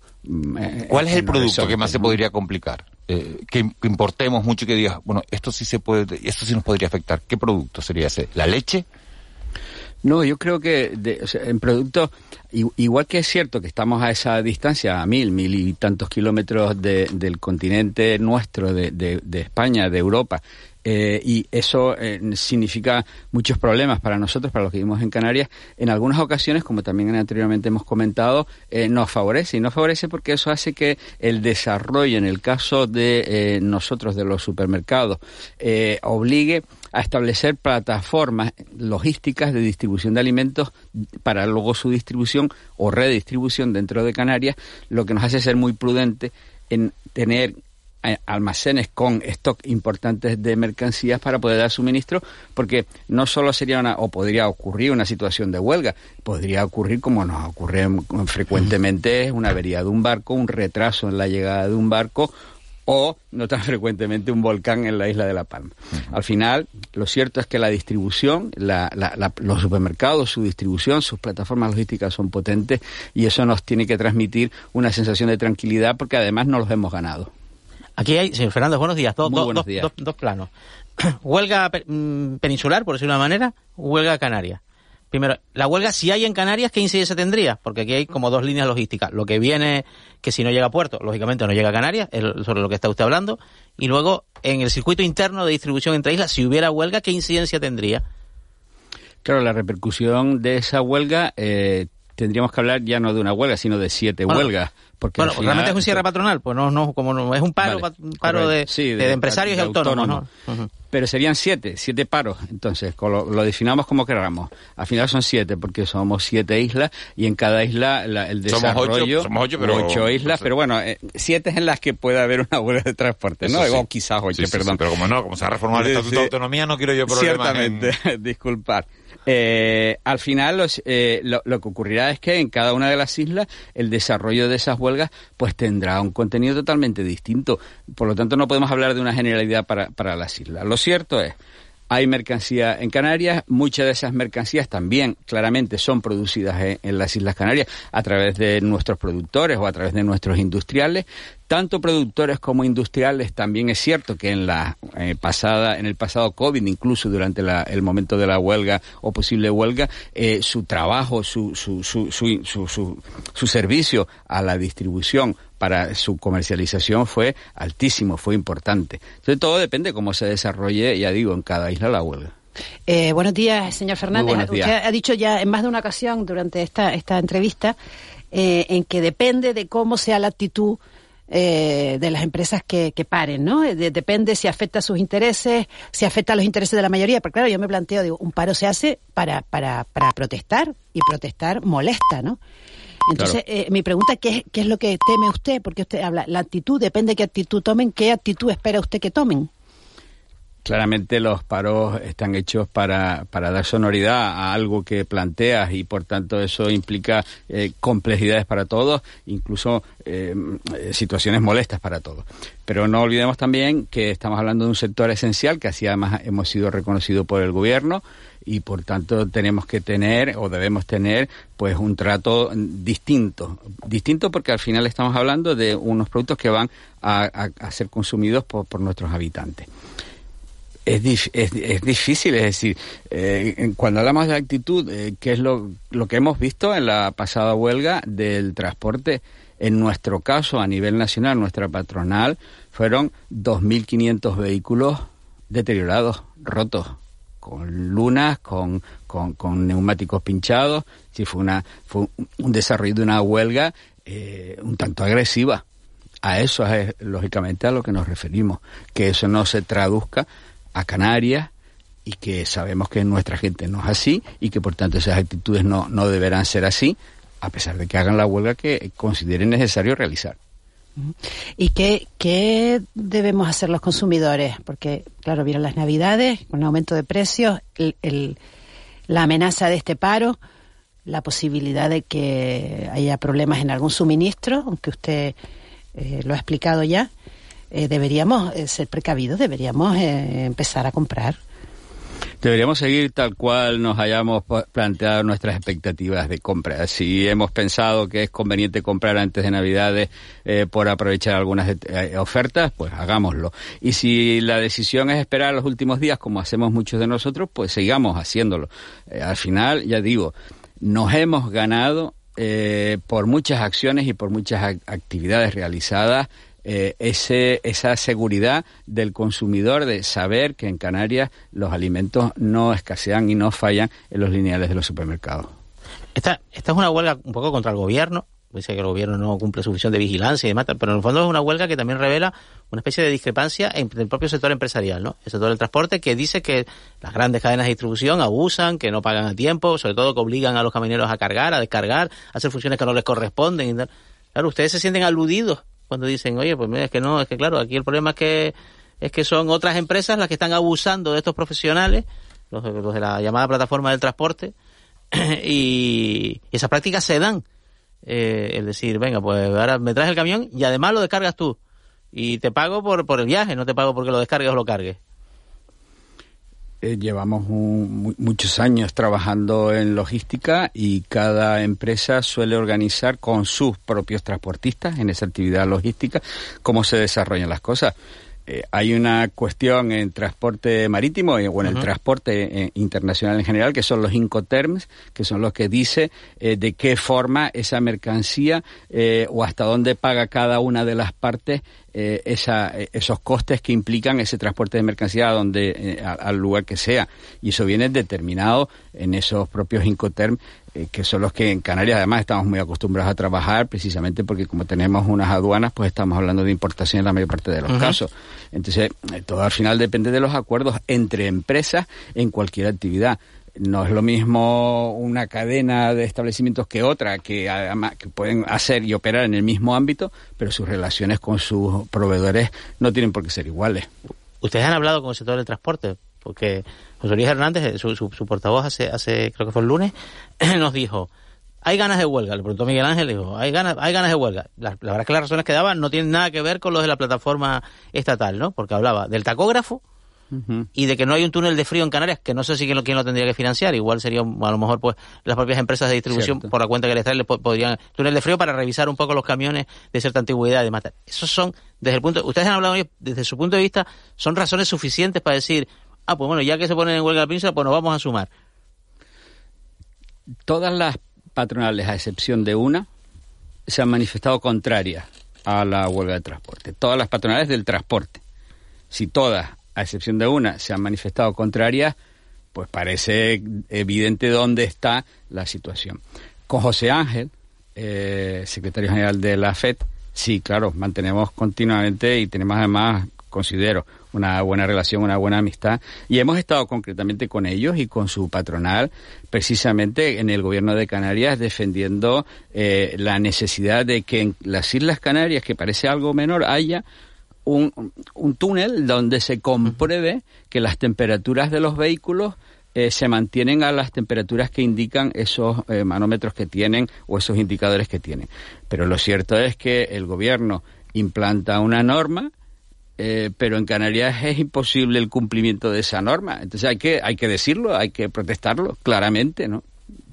Eh, ¿Cuál es el producto que más se podría complicar? Eh, que, que, importemos mucho y que digas, bueno, esto sí se puede, esto sí nos podría afectar. ¿Qué producto sería ese? ¿La leche? No, yo creo que de, o sea, en productos, igual que es cierto que estamos a esa distancia, a mil, mil y tantos kilómetros de, del continente nuestro, de, de, de España, de Europa, eh, y eso eh, significa muchos problemas para nosotros, para los que vivimos en Canarias. En algunas ocasiones, como también anteriormente hemos comentado, eh, nos favorece y nos favorece porque eso hace que el desarrollo, en el caso de eh, nosotros, de los supermercados, obligue a establecer plataformas logísticas de distribución de alimentos para luego su distribución o redistribución dentro de Canarias, lo que nos hace ser muy prudente en tener almacenes con stock importantes de mercancías para poder dar suministro, porque no solo sería una, o podría ocurrir una situación de huelga, podría ocurrir como nos ocurre frecuentemente una avería de un barco, un retraso en la llegada de un barco o no tan *laughs* frecuentemente un volcán en la isla de La Palma. Uh -huh. Al final, lo cierto es que la distribución, la, la, la, los supermercados, su distribución, sus plataformas logísticas son potentes y eso nos tiene que transmitir una sensación de tranquilidad porque además no los hemos ganado. Aquí hay, señor Fernando, buenos días. Do, Muy do, buenos días. Dos, dos, planos. *clears throat* huelga mm, peninsular, por decirlo de una manera, huelga canaria. Primero, la huelga, si hay en Canarias, ¿qué incidencia tendría? Porque aquí hay como dos líneas logísticas. Lo que viene, que si no llega a puerto, lógicamente no llega a Canarias, es sobre lo que está usted hablando. Y luego, en el circuito interno de distribución entre islas, si hubiera huelga, ¿qué incidencia tendría? Claro, la repercusión de esa huelga eh, tendríamos que hablar ya no de una huelga, sino de siete Bueno, huelgas. Porque bueno, final- realmente es un cierre patronal, pues no, no, como no, es un paro, Vale, un paro de, correcto. Sí, de empresarios de y autónomos, autónomos. ¿no? Pero serían siete, siete paros. Entonces, lo, lo definamos como queramos. Al final son siete, porque somos siete islas y en cada isla la- el Somos ocho, desarrollo. somos ocho, pero- ocho islas, pero bueno, eh, siete es en las que puede haber una huelga de transporte, ¿no? Sí. O quizás ocho, Sí, perdón. sí, pero como no, como se ha reformado el Estatuto sí. de Autonomía, no quiero yo problemas en- Ciertamente, *laughs* disculpar. Eh, al final, los, eh, lo, que ocurrirá es que en cada una de las islas el desarrollo de esas huelgas pues tendrá un contenido totalmente distinto. Por lo tanto, no podemos hablar de una generalidad para, para las islas. Lo cierto es, hay mercancía en Canarias, muchas de esas mercancías también claramente son producidas en las Islas Canarias a través de nuestros productores o a través de nuestros industriales. Tanto productores como industriales, también es cierto que en la eh, pasada, en el pasado COVID, incluso durante la- el momento de la huelga o posible huelga, eh, su trabajo, su, su, su, su, su, su- su servicio a la distribución para su comercialización fue altísimo, fue importante. Entonces todo depende cómo se desarrolle, ya digo, en cada isla la huelga. Eh, buenos días, señor Fernández. días. Usted ha dicho ya en más de una ocasión durante esta, esta entrevista eh, en que depende de cómo sea la actitud eh, de las empresas que, que paren, ¿no? Eh, de- depende si afecta a sus intereses, si afecta a los intereses de la mayoría. Pero claro, yo me planteo, digo, un paro se hace para, para, para protestar y protestar molesta, ¿no? Entonces, eh, mi pregunta es ¿qué, qué es lo que teme usted, porque usted habla, la actitud, depende de qué actitud tomen, ¿qué actitud espera usted que tomen? Claramente los paros están hechos para, para dar sonoridad a algo que planteas y por tanto eso implica eh, complejidades para todos, incluso eh, situaciones molestas para todos. Pero no olvidemos también que estamos hablando de un sector esencial que así además hemos sido reconocido por el gobierno y por tanto tenemos que tener o debemos tener pues un trato distinto. Distinto porque al final estamos hablando de unos productos que van a, a- a ser consumidos por, por nuestros habitantes. Es, es, difícil, es decir, eh, cuando hablamos de actitud, eh, ¿qué es lo, lo que hemos visto en la pasada huelga del transporte? En nuestro caso, a nivel nacional, nuestra patronal, fueron 2.500 vehículos deteriorados, rotos, con lunas, con, con, neumáticos pinchados. Sí, fue, una, fue un desarrollo de una huelga eh, un tanto agresiva. A eso es lógicamente a lo que nos referimos, que eso no se traduzca a Canarias y que sabemos que nuestra gente no es así y que por tanto esas actitudes no, no deberán ser así, a pesar de que hagan la huelga que consideren necesario realizar. ¿Y qué, qué debemos hacer los consumidores? Porque, claro, vieron las navidades, un aumento de precios, el- el- la amenaza de este paro, la posibilidad de que haya problemas en algún suministro, aunque usted eh, lo ha explicado ya. Eh, deberíamos eh, ser precavidos, deberíamos eh, empezar a comprar. Deberíamos seguir tal cual nos hayamos planteado nuestras expectativas de compra. Si hemos pensado que es conveniente comprar antes de Navidades por aprovechar algunas eh, ofertas, pues hagámoslo. Y si la decisión es esperar los últimos días, como hacemos muchos de nosotros, pues sigamos haciéndolo. Al final, ya digo, nos hemos ganado por muchas acciones y por muchas ac- actividades realizadas eh, ese, esa seguridad del consumidor de saber que en Canarias los alimentos no escasean y no fallan en los lineales de los supermercados. Esta, esta es una huelga un poco contra el gobierno. Dice que el gobierno no cumple suficiente vigilancia y demás, pero en el fondo es una huelga que también revela una especie de discrepancia entre el propio sector empresarial, ¿no? El sector del transporte que dice que las grandes cadenas de distribución abusan, que no pagan a tiempo, sobre todo que obligan a los camioneros a cargar, a descargar, a hacer funciones que no les corresponden. y. Claro, ustedes se sienten aludidos cuando dicen, oye, pues mira, es que no, es que claro, aquí el problema es que es que son otras empresas las que están abusando de estos profesionales, los, los de la llamada plataforma del transporte, *clears throat* y, esas prácticas se dan. Eh, es decir, venga, pues ahora me traes el camión y además lo descargas tú. Y te pago por, por el viaje, no te pago porque lo descargues o lo cargues. Eh, llevamos un- mu- muchos años trabajando en logística y cada empresa suele organizar con sus propios transportistas en esa actividad logística cómo se desarrollan las cosas. Eh, hay una cuestión en transporte marítimo y, o en el transporte eh, internacional en general, que son los Incoterms, que son los que dice eh, de qué forma esa mercancía eh, o hasta dónde paga cada una de las partes eh, esa, eh, esos costes que implican ese transporte de mercancía a donde, eh, al lugar que sea. Y eso viene determinado en esos propios Incoterms eh, que son los que en Canarias además estamos muy acostumbrados a trabajar, precisamente porque como tenemos unas aduanas, pues estamos hablando de importación en la mayor parte de los casos. Entonces, todo al final depende de los acuerdos entre empresas en cualquier actividad no es lo mismo una cadena de establecimientos que otra, que además que pueden hacer y operar en el mismo ámbito, pero sus relaciones con sus proveedores no tienen por qué ser iguales. Ustedes han hablado con el sector del transporte, porque José Luis Hernández, eh, su, su, portavoz hace, hace, creo que fue el lunes, *clears throat* nos dijo, hay ganas de huelga. Le preguntó Miguel Ángel, dijo, hay ganas, hay ganas de huelga. La, verdad es que las razones que daban no tienen nada que ver con los de la plataforma estatal, ¿no? Porque hablaba del tacógrafo y de que no hay un túnel de frío en Canarias, que no sé si quién lo, quién lo tendría que financiar. Igual sería, a lo mejor, pues, las propias empresas de distribución, por la cuenta que les traen, le podrían, túnel de frío para revisar un poco los camiones de cierta antigüedad de matar. Esos son, desde el punto, ustedes han hablado, desde su punto de vista, son razones suficientes para decir, ah, pues bueno, ya que se ponen en huelga la península, pues nos vamos a sumar. Todas las patronales, a excepción de una, se han manifestado contrarias a la huelga de transporte. Todas las patronales del transporte. Si todas, a excepción de una, se han manifestado contrarias, pues parece evidente dónde está la situación. Con José Ángel, eh, secretario general de la FED, sí, claro, mantenemos continuamente y tenemos además, considero, una buena relación, una buena amistad. Y hemos estado concretamente con ellos y con su patronal, precisamente en el gobierno de Canarias, defendiendo eh, la necesidad de que en las Islas Canarias, que parece algo menor, haya un, túnel donde se compruebe que las temperaturas de los vehículos eh, se mantienen a las temperaturas que indican esos eh, manómetros que tienen o esos indicadores que tienen. Pero lo cierto es que el gobierno implanta una norma eh, pero en Canarias es imposible el cumplimiento de esa norma. Entonces hay que, hay que decirlo, hay que protestarlo claramente, ¿no?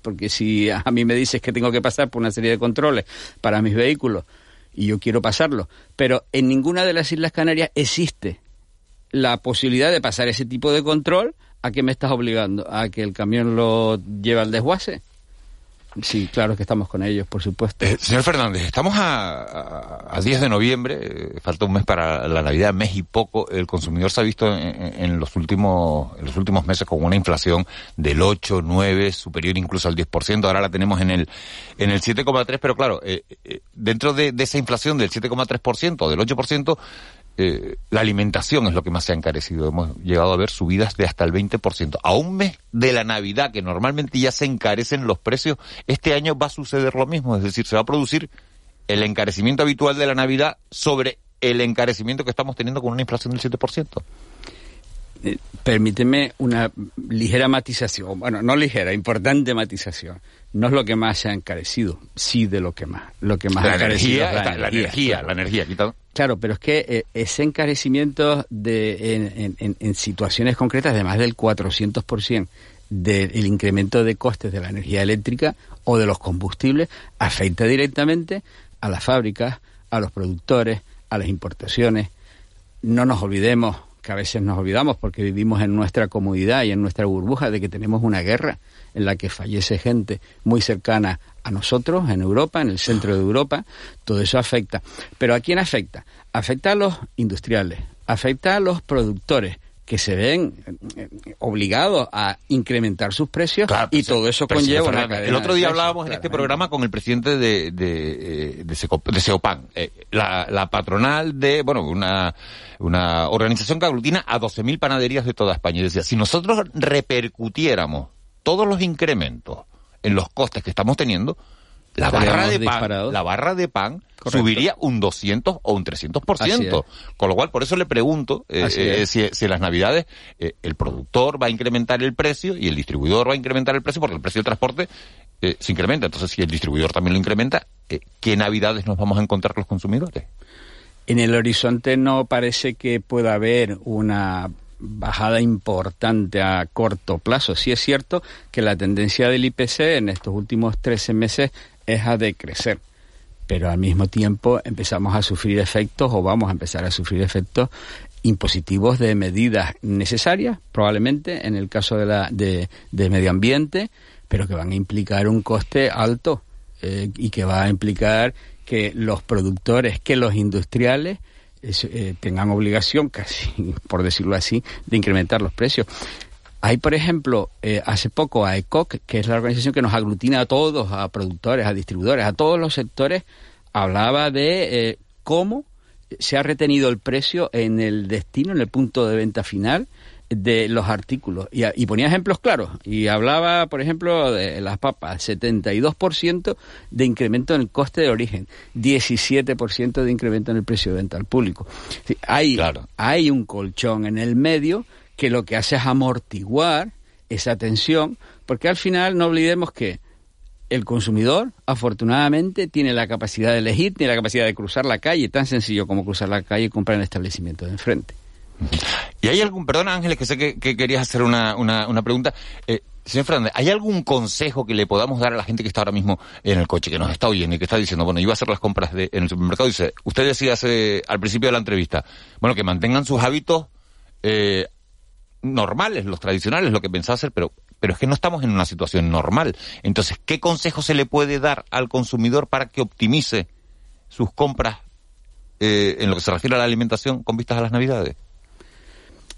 Porque si a mí me dices que tengo que pasar por una serie de controles para mis vehículos y yo quiero pasarlo, pero en ninguna de las Islas Canarias existe la posibilidad de pasar ese tipo de control, ¿a qué me estás obligando? ¿A que el camión lo lleve al desguace? Sí, claro que estamos con ellos, por supuesto. Eh, señor Fernández, estamos a, a, 10 de noviembre, eh, falta un mes para la Navidad, mes y poco. El consumidor se ha visto en, los últimos en los últimos meses con una inflación del 8, 9, superior incluso al 10%. Ahora la tenemos en el en el 7,3, pero claro, eh, dentro de, de, esa inflación del 7,3%, del 8%, eh, la alimentación es lo que más se ha encarecido. Hemos llegado a ver subidas de hasta el 20%. A un mes de la Navidad, que normalmente ya se encarecen los precios, este año va a suceder lo mismo. Es decir, se va a producir el encarecimiento habitual de la Navidad sobre el encarecimiento que estamos teniendo con una inflación del 7%. Eh, permíteme una ligera matización, bueno, no ligera, importante matización. No es lo que más se ha encarecido, sí de lo que más. Lo que más la ha encarecido energía, la, la, energía, la energía, quitado. Claro, pero es que eh, ese encarecimiento de, en, en, en, situaciones concretas de más del 400% del incremento de costes de la energía eléctrica o de los combustibles afecta directamente a las fábricas, a los productores, a las importaciones. No nos olvidemos que a veces nos olvidamos porque vivimos en nuestra comodidad y en nuestra burbuja de que tenemos una guerra en la que fallece gente muy cercana a nosotros, en Europa, en el centro de Europa, todo eso afecta. Pero ¿a quién afecta? Afecta a los industriales, afecta a los productores, que se ven eh, obligados a incrementar sus precios y todo eso conlleva una cadena. El otro día hablábamos en este programa con el presidente de, de, de, Seopan, eh, la, la, patronal de, bueno, una, una organización que aglutina a 12.000 panaderías de toda España. Y decía, si nosotros repercutiéramos todos los incrementos en los costes que estamos teniendo, la barra, de pan, la barra de pan subiría un 200 o un 300%. Con lo cual, por eso le pregunto eh, eh, si, si, en las navidades eh, el productor va a incrementar el precio y el distribuidor va a incrementar el precio porque el precio del transporte se incrementa. Entonces, si el distribuidor también lo incrementa, ¿qué navidades nos vamos a encontrar los consumidores? En el horizonte no parece que pueda haber una bajada importante a corto plazo. Sí es cierto que la tendencia del IPC en estos últimos 13 meses es a decrecer, pero al mismo tiempo empezamos a sufrir efectos o vamos a empezar a sufrir efectos impositivos de medidas necesarias, probablemente en el caso de, la, de, medio ambiente, pero que van a implicar un coste alto eh, y que va a implicar que los productores, que los industriales eh, tengan obligación, casi *laughs* por decirlo así, de incrementar los precios. Hay, por ejemplo, eh, hace poco a ECOC, que es la organización que nos aglutina a todos, a productores, a distribuidores, a todos los sectores, hablaba de eh, cómo se ha retenido el precio en el destino, en el punto de venta final de los artículos. Y, y ponía ejemplos claros. Y hablaba, por ejemplo, de las papas, 72% de incremento en el coste de origen, 17% de incremento en el precio de venta al público. Sí, hay, hay un colchón en el medio que lo que hace es amortiguar esa tensión, porque al final no olvidemos que el consumidor, afortunadamente, tiene la capacidad de elegir, tiene la capacidad de cruzar la calle, tan sencillo como cruzar la calle y comprar en el establecimiento de enfrente. ¿Y hay algún, perdón Ángeles, que sé que, que querías hacer una, una, una pregunta. Eh, señor Fernández, ¿hay algún consejo que le podamos dar a la gente que está ahora mismo en el coche, que nos está oyendo y que está diciendo, bueno, iba a hacer las compras de, en el supermercado? Dice, usted decía hace, al principio de la entrevista, bueno, que mantengan sus hábitos eh, normales, los tradicionales, lo que pensaba hacer, pero pero es que no estamos en una situación normal. Entonces, ¿qué consejo se le puede dar al consumidor para que optimice sus compras eh, en lo que se refiere a la alimentación con vistas a las Navidades?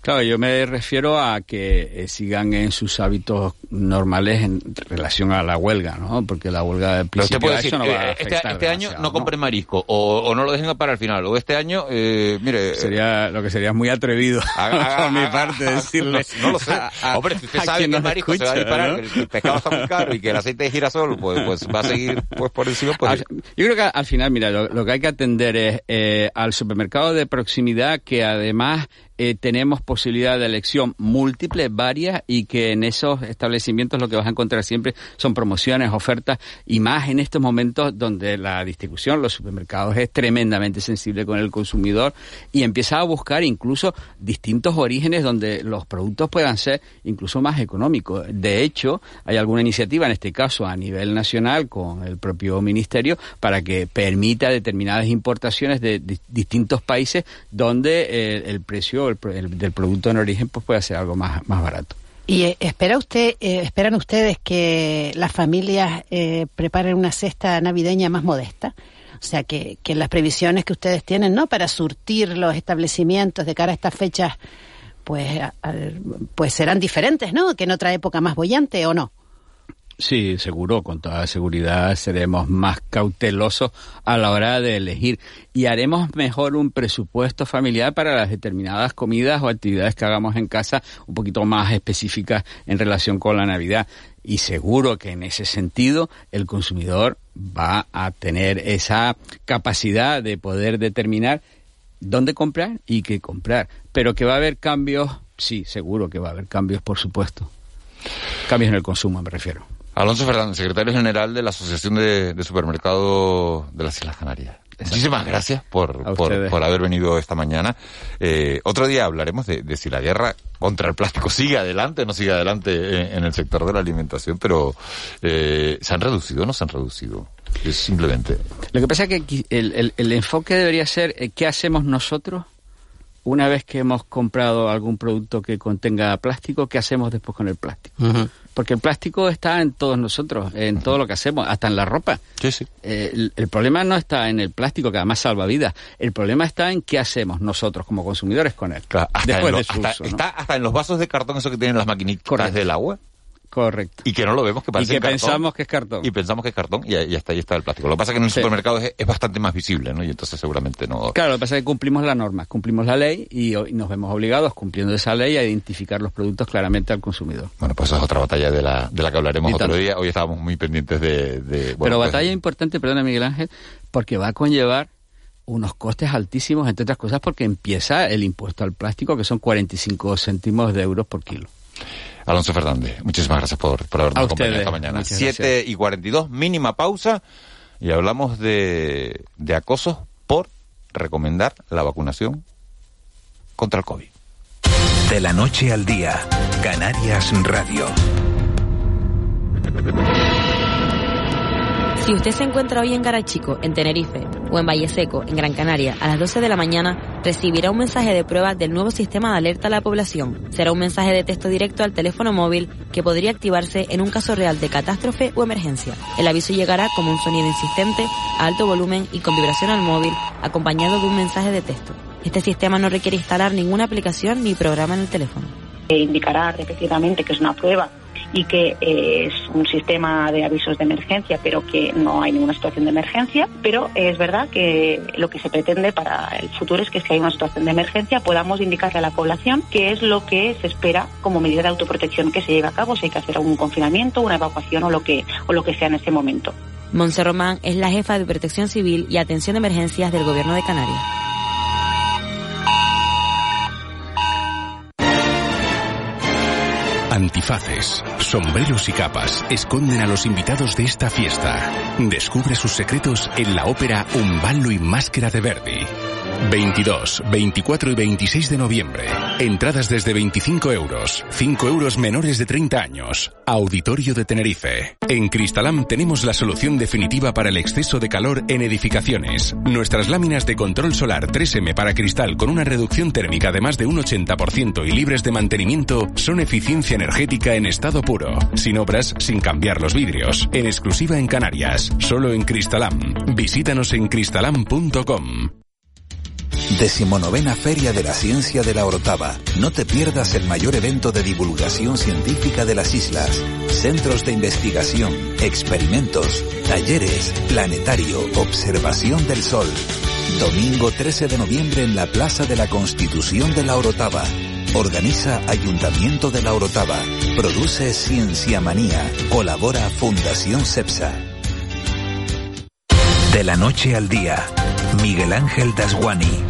Claro, yo me refiero a que eh, sigan en sus hábitos normales en relación a la huelga, ¿no? Porque la huelga del principio decir, eso no va a eh, este, este año no compre marisco o, o no lo dejen para el final o este año, eh, mire... Sería lo que sería muy atrevido *laughs* *laughs* por mi parte decirle. No, *laughs* no lo sé. Hombre, si usted a sabe que el marisco se va a disparar, ¿no? que el, pescado está muy caro y que el aceite de girasol pues, pues va a seguir pues por encima. Pues, Al- Yo creo que al final, mira, lo, lo que hay que atender es eh, al supermercado de proximidad que además eh, tenemos posibilidad de elección múltiple, varias, y que en esos establecimientos lo que vas a encontrar siempre son promociones, ofertas, y más en estos momentos donde la distribución, los supermercados es tremendamente sensible con el consumidor y empieza a buscar incluso distintos orígenes donde los productos puedan ser incluso más económicos. De hecho, hay alguna iniciativa, en este caso a nivel nacional, con el propio ministerio, para que permita determinadas importaciones de, di- distintos países donde eh, el precio el del producto en origen pues pueda ser algo más, más barato. ¿Y eh, espera usted, eh, esperan ustedes que las familias eh, preparen una cesta navideña más modesta? O sea, que, que las previsiones que ustedes tienen, ¿no? Para surtir los establecimientos de cara a estas fechas, pues, pues serán diferentes, ¿no? Que en otra época más bollante, ¿o no? Sí, seguro, con toda seguridad seremos más cautelosos a la hora de elegir y haremos mejor un presupuesto familiar para las determinadas comidas o actividades que hagamos en casa un poquito más específicas en relación con la Navidad. Y seguro que en ese sentido el consumidor va a tener esa capacidad de poder determinar dónde comprar y qué comprar. Pero que va a haber cambios, sí, seguro que va a haber cambios, por supuesto. Cambios en el consumo, me refiero. Alonso Fernández, secretario general de la Asociación de, de Supermercados de las Islas Canarias. Muchísimas gracias por, por, haber venido esta mañana. Eh, otro día hablaremos de, de si la guerra contra el plástico sigue adelante o no sigue adelante en, en el sector de la alimentación, pero eh, ¿se han reducido o no se han reducido? Es simplemente... Lo que pasa es que el, el- el enfoque debería ser eh, qué hacemos nosotros una vez que hemos comprado algún producto que contenga plástico, qué hacemos después con el plástico. Porque el plástico está en todos nosotros, en todo lo que hacemos, hasta en la ropa. Sí, sí. Eh, el, el problema no está en el plástico, que además salva vidas. El problema está en qué hacemos nosotros como consumidores con él. Hasta, después en lo- de su hasta- uso, ¿no? está hasta en los vasos de cartón, eso que tienen las maquinitas del agua. Correcto. Y que no lo vemos, que Y parece que cartón. pensamos que es cartón. Y pensamos que es cartón y, está, ahí está el plástico. Lo que pasa es que en el Sí. supermercado es, es bastante más visible, ¿no? Y entonces seguramente no... Claro, lo que pasa es que cumplimos la norma, cumplimos la ley y, hoy nos vemos obligados, cumpliendo esa ley, a identificar los productos claramente al consumidor. Bueno, pues eso es otra batalla de la, de la que hablaremos Y otro tanto. día. Hoy estábamos muy pendientes de... de- bueno, Pero pues, batalla importante, perdona Miguel Ángel, porque va a conllevar unos costes altísimos, entre otras cosas, porque empieza el impuesto al plástico, que son 45 céntimos de euros por kilo. Alonso Fernández, muchísimas gracias por, por habernos acompañado ustedes, esta mañana. muchas 7 y 42, mínima pausa, y hablamos de, de acosos por recomendar la vacunación contra el COVID. De la noche al día, Canarias Radio. Si usted se encuentra hoy en Garachico, en Tenerife, o en Valle Seco, en Gran Canaria, a las 12 de la mañana, recibirá un mensaje de prueba del nuevo sistema de alerta a la población. Será un mensaje de texto directo al teléfono móvil que podría activarse en un caso real de catástrofe o emergencia. El aviso llegará como un sonido insistente, a alto volumen y con vibración al móvil, acompañado de un mensaje de texto. Este sistema no requiere instalar ninguna aplicación ni programa en el teléfono. indicará repetidamente que es una prueba y que es un sistema de avisos de emergencia, pero que no hay ninguna situación de emergencia. Pero es verdad que lo que se pretende para el futuro es que si hay una situación de emergencia podamos indicarle a la población qué es lo que se espera como medida de autoprotección que se lleve a cabo, si hay que hacer algún confinamiento, una evacuación o lo que, o lo que sea en ese momento. Monse Román es la jefa de Protección Civil y Atención de Emergencias del Gobierno de Canarias. Antifaces, sombreros y capas esconden a los invitados de esta fiesta. Descubre sus secretos en la ópera Un ballo y máscara de Verdi. 22, 24 y 26 de noviembre. Entradas desde 25 euros. 5 euros menores de 30 años. Auditorio de Tenerife. En Cristalam tenemos la solución definitiva para el exceso de calor en edificaciones. Nuestras láminas de control solar 3M para cristal con una reducción térmica de más de un 80% y libres de mantenimiento son eficiencia energética en estado puro. Sin obras, sin cambiar los vidrios. En exclusiva en Canarias. Solo en Cristalam. Visítanos en cristalam.com. Decimonovena Feria de la Ciencia de la Orotava. No te pierdas el mayor evento de divulgación científica de las islas. Centros de investigación, experimentos, talleres, planetario, observación del sol. Domingo 13 de noviembre en la Plaza de la Constitución de la Orotava. Organiza Ayuntamiento de la Orotava. Produce Ciencia Manía. Colabora Fundación CEPSA. De la noche al día. Miguel Ángel Dasguani.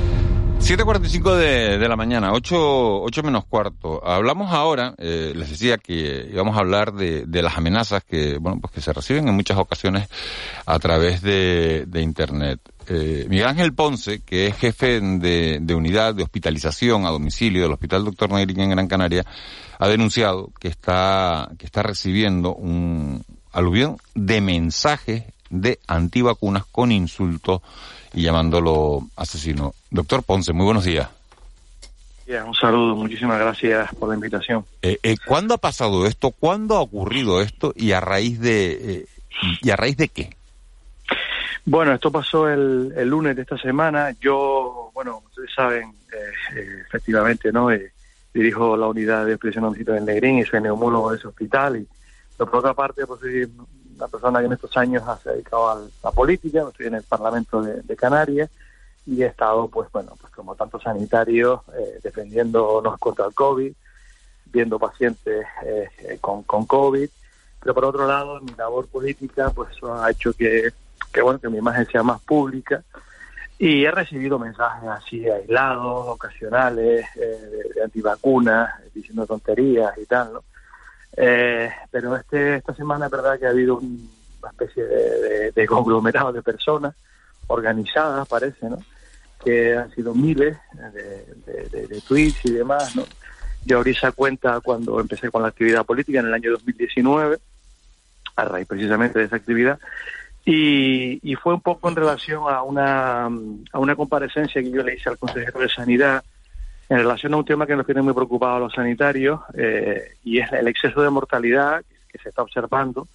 7.45 de, la mañana, 8, 8 menos cuarto. Hablamos ahora, eh, les decía que íbamos a hablar de, las amenazas que, bueno, pues que se reciben en muchas ocasiones a través de Internet. Eh, Miguel Ángel Ponce, que es jefe de, de, unidad de hospitalización a domicilio del Hospital Doctor Negrín en Gran Canaria, ha denunciado que está, que está recibiendo un aluvión de mensajes de antivacunas con insultos y llamándolo asesino. Doctor Ponce, muy buenos días. un saludo, muchísimas gracias por la invitación. Eh, eh, ¿Cuándo ha pasado esto? ¿Cuándo ha ocurrido esto? ¿Y a raíz de, eh, ¿y a raíz de qué? Bueno, esto pasó el, el lunes de esta semana. Yo, bueno, ustedes saben, eh, efectivamente, ¿no? dirijo la unidad de expresión homicidio del Negrín y soy neumólogo de ese hospital. Y por otra parte, pues soy una persona que en estos años se ha dedicado a la política, estoy en el Parlamento de, Canarias y he estado, pues bueno, pues como tantos sanitarios, eh, defendiéndonos contra el COVID, viendo pacientes eh, con, con COVID, pero por otro lado, mi labor política, pues ha hecho que, que bueno, que mi imagen sea más pública y he recibido mensajes así aislados, ocasionales, eh, de, de antivacunas, diciendo tonterías y tal, ¿no? Eh, pero este, esta semana es verdad que ha habido una especie de, de, de, conglomerado de personas organizadas, parece, ¿no? Que han sido miles de, tweets y demás, ¿no? Yo abrí esa cuenta cuando empecé con la actividad política en el año 2019, a raíz precisamente de esa actividad, y, fue un poco en relación a una, a una comparecencia que yo le hice al consejero de Sanidad, en relación a un tema que nos tiene muy preocupados los sanitarios eh, y es el exceso de mortalidad que se está observando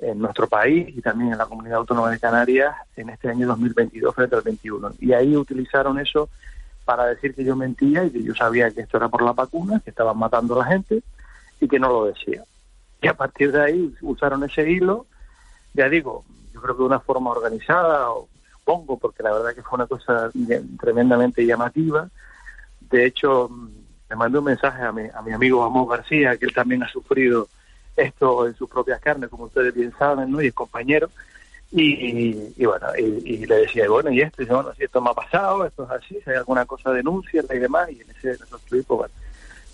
en nuestro país y también en la comunidad autónoma de Canarias en este año 2022 frente al 21. Y ahí utilizaron eso para decir que yo mentía y que yo sabía que esto era por la vacuna, que estaban matando a la gente y que no lo decía. Y a partir de ahí usaron ese hilo, ya digo, creo que de una forma organizada, o supongo, porque la verdad que fue una cosa tremendamente llamativa, de hecho, me mandó un mensaje a mi, a mi amigo Amón García, que él también ha sufrido esto en sus propias carnes, como ustedes bien saben, ¿no? Y es compañero. Y, bueno, y, le decía, bueno, y esto, y bueno, si esto me ha pasado, esto es así, si hay alguna cosa, denuncia y demás. Y en ese, en esos pues, bueno,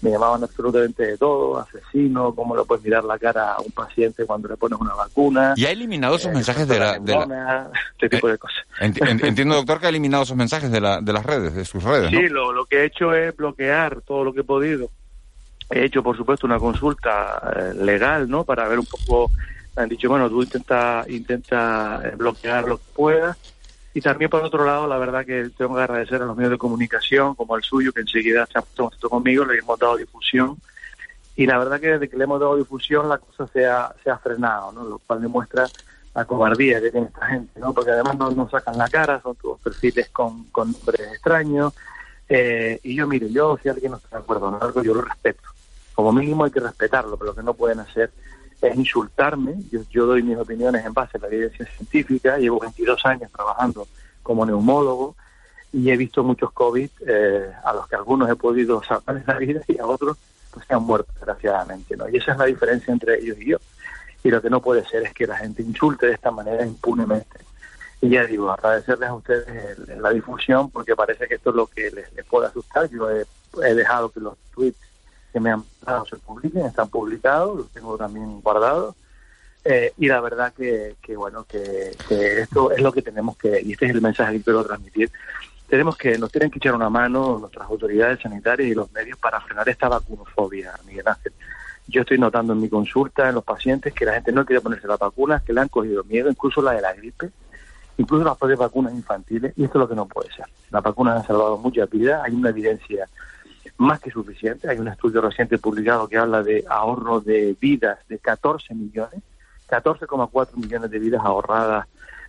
me llamaban absolutamente de todo, asesino, cómo le puedes mirar la cara a un paciente cuando le pones una vacuna. ¿Y ha eliminado esos eh, mensajes de la, de la... Este tipo de cosas. Enti *laughs* entiendo, doctor, que ha eliminado esos mensajes de, la, de las redes, de sus redes, Sí, lo, lo que he hecho es bloquear todo lo que he podido. He hecho, por supuesto, una consulta eh, legal, ¿no? Para ver un poco... Me han dicho, bueno, tú intenta, intenta bloquear lo que puedas y también, por otro lado, la verdad que tengo que agradecer a los medios de comunicación, como el suyo, que enseguida se ha puesto conmigo, le hemos dado difusión. Y la verdad que desde que le hemos dado difusión, la cosa se ha, se ha frenado, ¿no? Lo cual demuestra la cobardía que tiene esta gente, ¿no? Porque además no nos sacan la cara, son todos perfiles con, con nombres extraños. Eh, y yo, mire, yo si alguien no está de acuerdo en algo, yo lo respeto. como mínimo hay que respetarlo, pero lo que no pueden hacer es insultarme. Yo, yo doy mis opiniones en base a la evidencia científica, llevo 22 años trabajando como neumólogo y he visto muchos COVID eh, a los que algunos he podido salvar la vida y a otros pues se han muerto desgraciadamente, ¿no? Y esa es la diferencia entre ellos y yo. Y lo que no puede ser es que la gente insulte de esta manera impunemente. Y ya digo, agradecerles a ustedes la difusión porque parece que esto es lo que les, puede asustar. Yo he, dejado que los tweets que me han dado se publiquen, están publicados, los tengo también guardados. Eh, y la verdad que, que bueno, que, esto es lo que tenemos que, y este es el mensaje que quiero transmitir, tenemos que, nos tienen que echar una mano nuestras autoridades sanitarias y los medios para frenar esta vacunofobia, Miguel Ángel. Yo estoy notando en mi consulta, en los pacientes, que la gente no quiere ponerse las vacunas, que le han cogido miedo, incluso la de la gripe, incluso las propias vacunas infantiles, y esto es lo que no puede ser. Las vacunas han salvado muchas vidas, hay una evidencia más que suficiente, hay un estudio reciente publicado que habla de ahorro de vidas de 14 millones, 14,4 millones de vidas ahorradas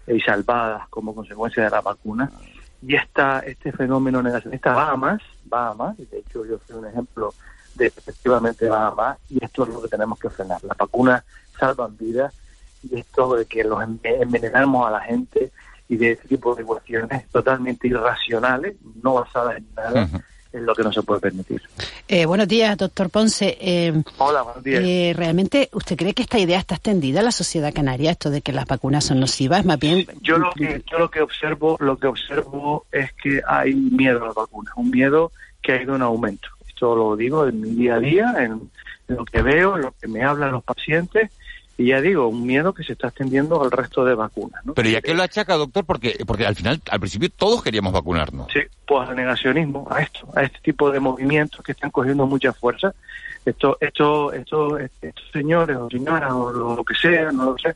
y salvadas como consecuencia de la vacuna. Y esta, este fenómeno negacionista va a más, va a más, de hecho yo soy un ejemplo de efectivamente va a más, y esto es lo que tenemos que frenar. Las vacunas salvan vidas, y esto de que los envenenamos a la gente y de ese tipo de cuestiones totalmente irracionales, no basadas en nada, es lo que no se puede permitir. Eh, buenos días, doctor Ponce. Eh, Hola, buenos días. Eh, ¿Realmente usted cree que esta idea está extendida a la sociedad canaria, esto de que las vacunas son nocivas? Más bien... Yo lo que, yo lo que observo lo que observo es que hay miedo a las vacunas, un miedo que ha ido en aumento. Esto lo digo en mi día a día, en lo que veo, en lo que me hablan los pacientes, y ya digo, un miedo que se está extendiendo al resto de vacunas. ¿no? Pero ¿y a qué lo achaca, doctor? Porque, porque al final, al principio todos queríamos vacunarnos. Sí, pues al negacionismo, a esto, a este tipo de movimientos que están cogiendo mucha fuerza. Esto, esto, esto, estos señores o señoras o lo, que sea, no lo sé,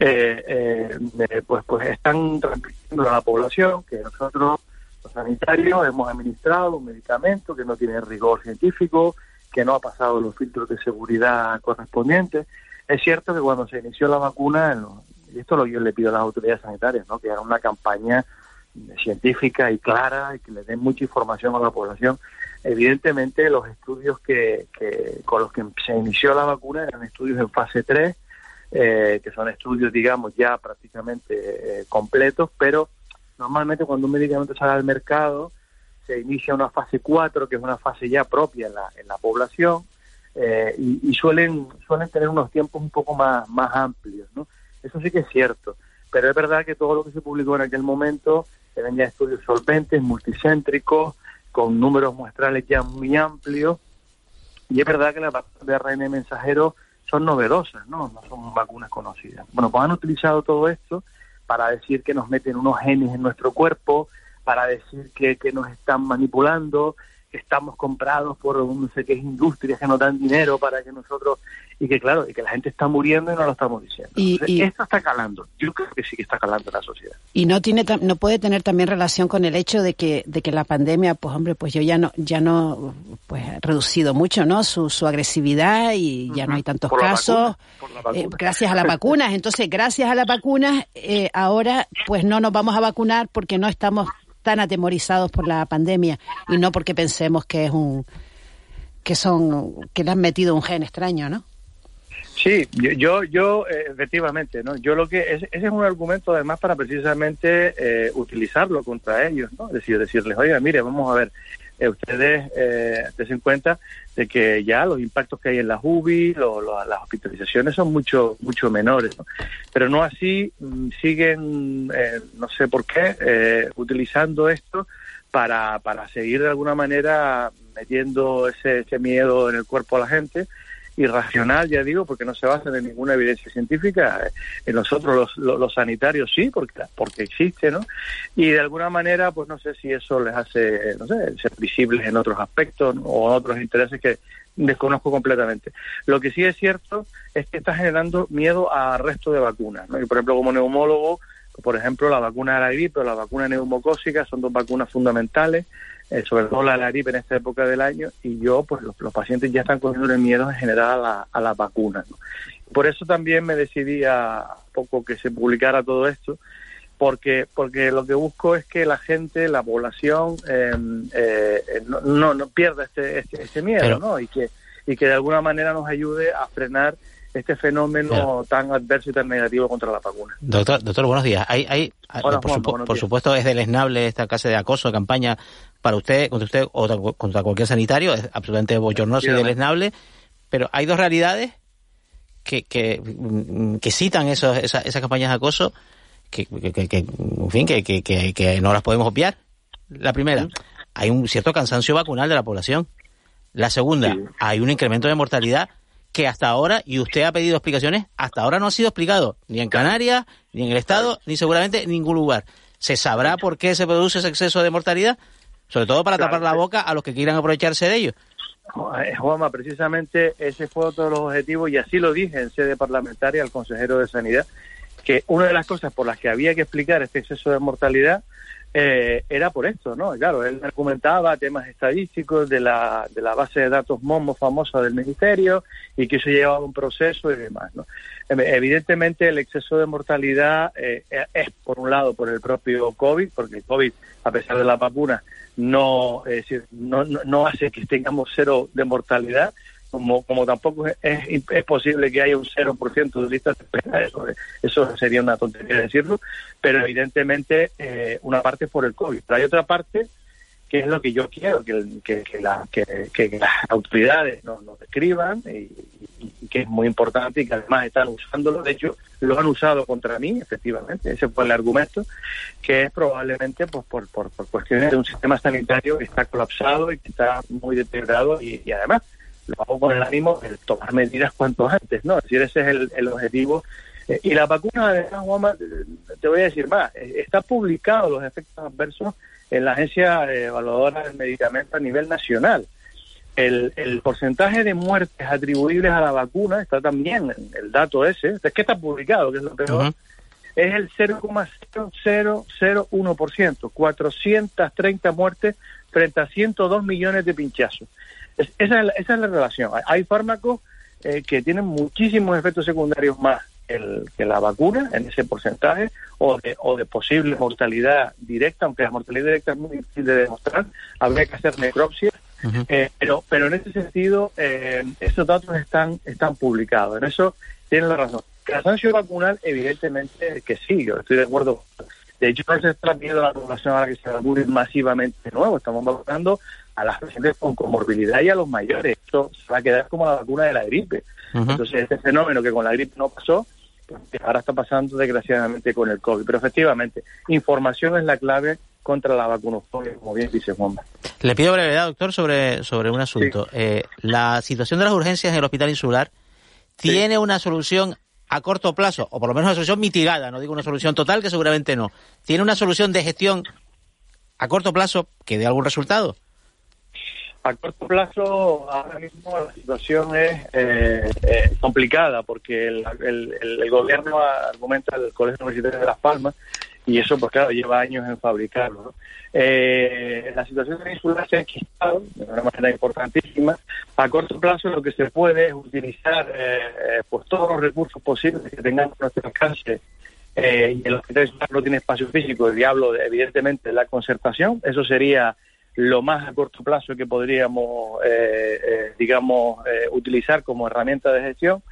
eh, eh, pues, pues están transmitiendo a la población que nosotros, los sanitarios, hemos administrado un medicamento que no tiene rigor científico, que no ha pasado los filtros de seguridad correspondientes es cierto que cuando se inició la vacuna, y esto lo yo le pido a las autoridades sanitarias, ¿no? que hagan una campaña científica y clara y que le den mucha información a la población. Evidentemente, los estudios que, con los que se inició la vacuna eran estudios en fase 3, eh, que son estudios, digamos, ya prácticamente eh, completos, pero normalmente cuando un medicamento sale al mercado, se inicia una fase 4, que es una fase ya propia en la, en la población, eh, y, suelen suelen tener unos tiempos un poco más, más amplios, ¿no? Eso sí que es cierto, pero es verdad que todo lo que se publicó en aquel momento eran ya estudios solventes, multicéntricos, con números muestrales ya muy amplios, y es verdad que las vacunas de ARN mensajero son novedosas, ¿no? No son vacunas conocidas. Bueno, pues han utilizado todo esto para decir que nos meten unos genes en nuestro cuerpo, para decir que, que nos están manipulando, estamos comprados por no sé qué industrias que nos dan dinero para que nosotros y que claro y que la gente está muriendo y no lo estamos diciendo. Y, esto está calando. Yo creo que sí que está calando en la sociedad. Y no tiene no puede tener también relación con el hecho de que de que la pandemia pues hombre pues yo ya no ya no pues reducido mucho no su, su agresividad y ya no hay tantos casos. eh, gracias a las vacunas. Entonces gracias a las vacunas eh, ahora pues no nos vamos a vacunar porque no estamos tan atemorizados por la pandemia y no porque pensemos que es un que son que le han metido un gen extraño, ¿no? Sí, yo, yo, eh, efectivamente, ¿no? Yo lo que ese es un argumento además para precisamente eh, utilizarlo contra ellos, ¿no? Decir, decirles, oiga, mire, vamos a ver, eh, ustedes eh, den cuenta de que ya los impactos que hay en las UBI, las hospitalizaciones son mucho mucho menores, pero no así mm, siguen, eh, no sé por qué, eh, utilizando esto para, para seguir de alguna manera metiendo ese, ese miedo en el cuerpo a la gente irracional, ya digo, porque no se basa en ninguna evidencia científica. En nosotros los, los, sanitarios sí, porque, porque existe, ¿no? Y de alguna manera, pues no sé si eso les hace, no sé, ser visibles en otros aspectos o en otros intereses que desconozco completamente. Lo que sí es cierto es que está generando miedo a resto de vacunas, ¿no? Y por ejemplo, como neumólogo, por ejemplo, la vacuna de la gripe o la vacuna neumocósica son dos vacunas fundamentales eh, sobre todo la, gripe en esta época del año, y yo, pues los, pacientes ya están cogiendo el miedo en general a, la, a las vacunas. Por eso también me decidí a poco que se publicara todo esto, porque porque lo que busco es que la gente, la población, em, eh, no, no, pierda este, este, este, miedo, ¿no? Y que y que de alguna manera nos ayude a frenar este fenómeno tan adverso y tan negativo contra la vacuna. Doctor, doctor buenos días. Hay, hay, Hola, por, Juan, supu- buenos por días. supuesto, es deleznable esta clase de acoso, de campaña para usted, contra usted o contra- cualquier sanitario, es absolutamente bochornoso y deleznable, pero hay dos realidades que, que, mm, que citan esos, esa- esas campañas de acoso que, que, que- en fin, que, que, que, que no las podemos obviar. La primera, hay un cierto cansancio vacunal de la población. La segunda, hay un incremento de mortalidad que hasta ahora, y usted ha pedido explicaciones, hasta ahora no ha sido explicado, ni en Canarias, ni en el Estado, ni seguramente en ningún lugar. ¿Se sabrá por qué se produce ese exceso de mortalidad? Sobre todo para tapar la boca a los que quieran aprovecharse de ello. Eh, Juanma, precisamente ese fue otro de los objetivos y así lo dije en sede parlamentaria al consejero de Sanidad, que una de las cosas por las que había que explicar este exceso de mortalidad eh, era por esto, ¿no? Claro, él argumentaba temas estadísticos de la, de la base de datos MOMO famosa del Ministerio y que eso llevaba un proceso y demás, ¿no? Em- Evidentemente el exceso de mortalidad eh, es, por un lado, por el propio COVID, porque el COVID, a pesar de la vacuna, no, es decir, no, no, no hace que tengamos cero de mortalidad, como, como tampoco es, es, es posible que haya un 0% de listas de espera, eso, eso sería una tontería decirlo, pero evidentemente eh, una parte es por el COVID, pero hay otra parte que es lo que yo quiero, que, que, que, que- las autoridades nos, nos escriban y, y que es muy importante y que además están usándolo, de hecho lo han usado contra mí, efectivamente, ese fue el argumento, que es probablemente pues, por, por, por cuestiones de un sistema sanitario que está colapsado y que está muy deteriorado y, y además lo hago con el ánimo de tomar medidas cuanto antes, ¿no? Es decir, ese es el, el objetivo. Eh, y la vacuna, además, Juanma, te voy a decir más, eh, está publicado los efectos adversos en la Agencia eh, Evaluadora del Medicamento a nivel nacional. El, el porcentaje de muertes atribuibles a la vacuna está también en el dato ese, es que está publicado, que es lo peor, es el 0,0001%, 430 muertes frente a 102 millones de pinchazos. Es- esa, es la, esa es la relación. Hay, hay fármacos eh, que tienen muchísimos efectos secundarios más el- que la vacuna en ese porcentaje o de, o de posible mortalidad directa, aunque la mortalidad directa es muy difícil de demostrar, habría que hacer necropsia. Eh, pero, pero en ese sentido, eh, esos datos están, están publicados. En eso tienen la razón. Cansancio vacunal, evidentemente que sí, yo estoy de acuerdo. De hecho, no se está pidiendo a la población ahora que se vacune masivamente de nuevo. Estamos vacunando a las pacientes con comorbilidad y a los mayores. Esto se va a quedar como la vacuna de la gripe. Entonces, este fenómeno que con la gripe no pasó, pues, ahora está pasando desgraciadamente con el COVID. Pero efectivamente, información es la clave contra la vacunofobia, como bien dice Juanma. Le pido brevedad, doctor, sobre, sobre un asunto. Eh, la situación de las urgencias en el hospital insular tiene una solución a corto plazo, o por lo menos una solución mitigada, no digo una solución total, que seguramente no. Tiene una solución de gestión a corto plazo que dé algún resultado. A corto plazo, ahora mismo la situación es eh, eh, complicada porque el, el- gobierno argumenta el Colegio Universitario de Las Palmas y eso, pues claro, lleva años en fabricarlo. ¿no? Eh, la situación de la insular se ha enquistado de una manera importantísima. A corto plazo lo que se puede es utilizar eh, eh, pues todos los recursos posibles que tengamos a nuestro alcance eh, y el hospital no tiene espacio físico, el diablo, de- evidentemente, la concertación. Eso sería lo más a corto plazo que podríamos, eh, eh, digamos, eh, utilizar como herramienta de gestión.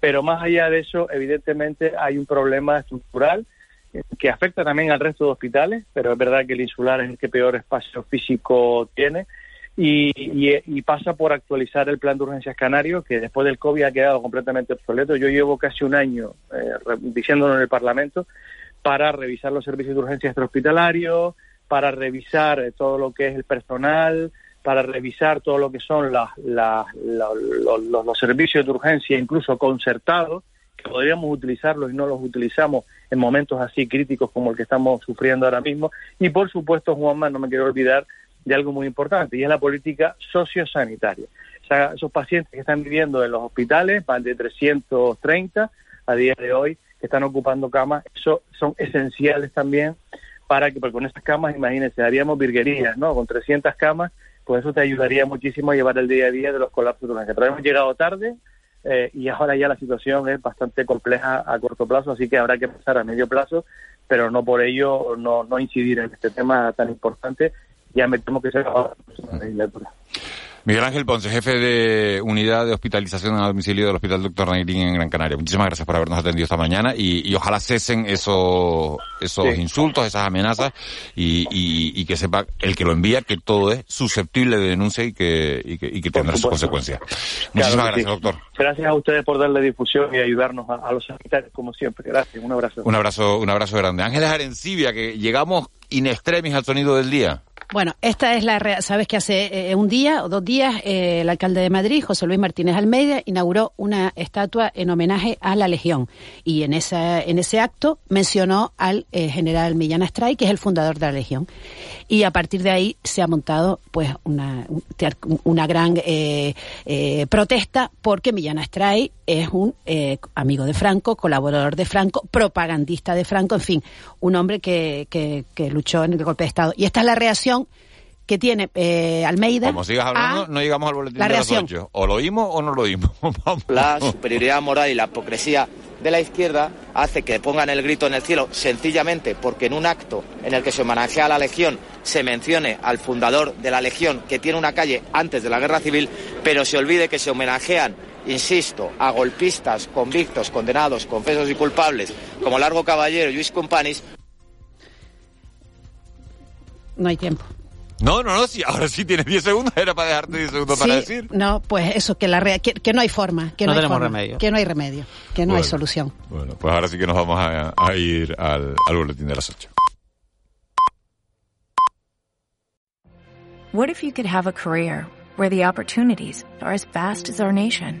Pero más allá de eso, evidentemente, hay un problema estructural que afecta también al resto de hospitales, pero es verdad que el insular es el que peor espacio físico tiene. Y, y- y pasa por actualizar el plan de urgencias canario, que después del COVID ha quedado completamente obsoleto. Yo llevo casi un año eh, diciéndolo en el Parlamento para revisar los servicios de urgencia extrahospitalarios, para revisar eh, todo lo que es el personal, para revisar todo lo que son las- las- la- lo- lo- los servicios de urgencia, incluso concertados, que podríamos utilizarlos y no los utilizamos en momentos así críticos como el que estamos sufriendo ahora mismo. Y por supuesto, Juanma, no me quiero olvidar de algo muy importante, y es la política sociosanitaria. O esos pacientes que están viviendo en los hospitales, más de 330 a día de hoy, que están ocupando camas, eso son esenciales también para que, porque con estas camas, imagínense, haríamos virguerías, ¿no? Con 300 camas, pues eso te ayudaría muchísimo a llevar el día a día de los colapsos urgencia. Pero hemos llegado tarde eh, y ahora ya la situación es bastante compleja a corto plazo, así que habrá que pasar a medio plazo, pero no por ello no, no incidir en este tema tan importante. Ya me temo que será la legislatura. Miguel Ángel Ponce, jefe de unidad de hospitalización a domicilio del Hospital Doctor Nairín en Gran Canaria. Muchísimas gracias por habernos atendido esta mañana y, ojalá cesen esos, esos insultos, esas amenazas y, que sepa el que lo envía que todo es susceptible de denuncia y que, y que, tendrá sus consecuencias. Muchísimas gracias, doctor. Gracias a ustedes por darle difusión y ayudarnos a, los sanitarios, como siempre. Gracias, un abrazo. Un abrazo, un abrazo grande. Ángeles Arencibia, que llegamos in extremis al sonido del día. Bueno, esta es la. Sabes que hace eh, un día o dos días eh, el alcalde de Madrid, José Luis Martínez Almeida, inauguró una estatua en homenaje a la Legión. Y en, esa, en ese acto mencionó al eh, general Millán Astray, que es el fundador de la Legión. Y a partir de ahí se ha montado pues una, una gran protesta porque Millán Astray es un amigo de Franco, colaborador de Franco, propagandista de Franco, en fin, un hombre que, que, que luchó en el golpe de Estado. Y esta es la reacción que tiene eh, Almeida. Como sigas hablando, no llegamos al boletín de las 8. O lo oímos o no lo oímos. *laughs* la superioridad moral y la hipocresía de la izquierda hace que pongan el grito en el cielo sencillamente porque en un acto en el que se homenajea a la Legión se mencione al fundador de la Legión que tiene una calle antes de la Guerra Civil, pero se olvide que se homenajean insisto, a golpistas convictos, condenados, confesos y culpables, como Largo Caballero y Luis Companis, no hay tiempo. No, no, no, sí, ahora sí tienes 10 segundos, era para dejarte 10 segundos para decir. No, pues eso, que la que, no hay forma, que no, hay tenemos remedio. Que no hay remedio, que no hay solución. Bueno, pues ahora sí que nos vamos a, ir al, al boletín de las 8. What if you could have a career where the opportunities are as vast as our nation,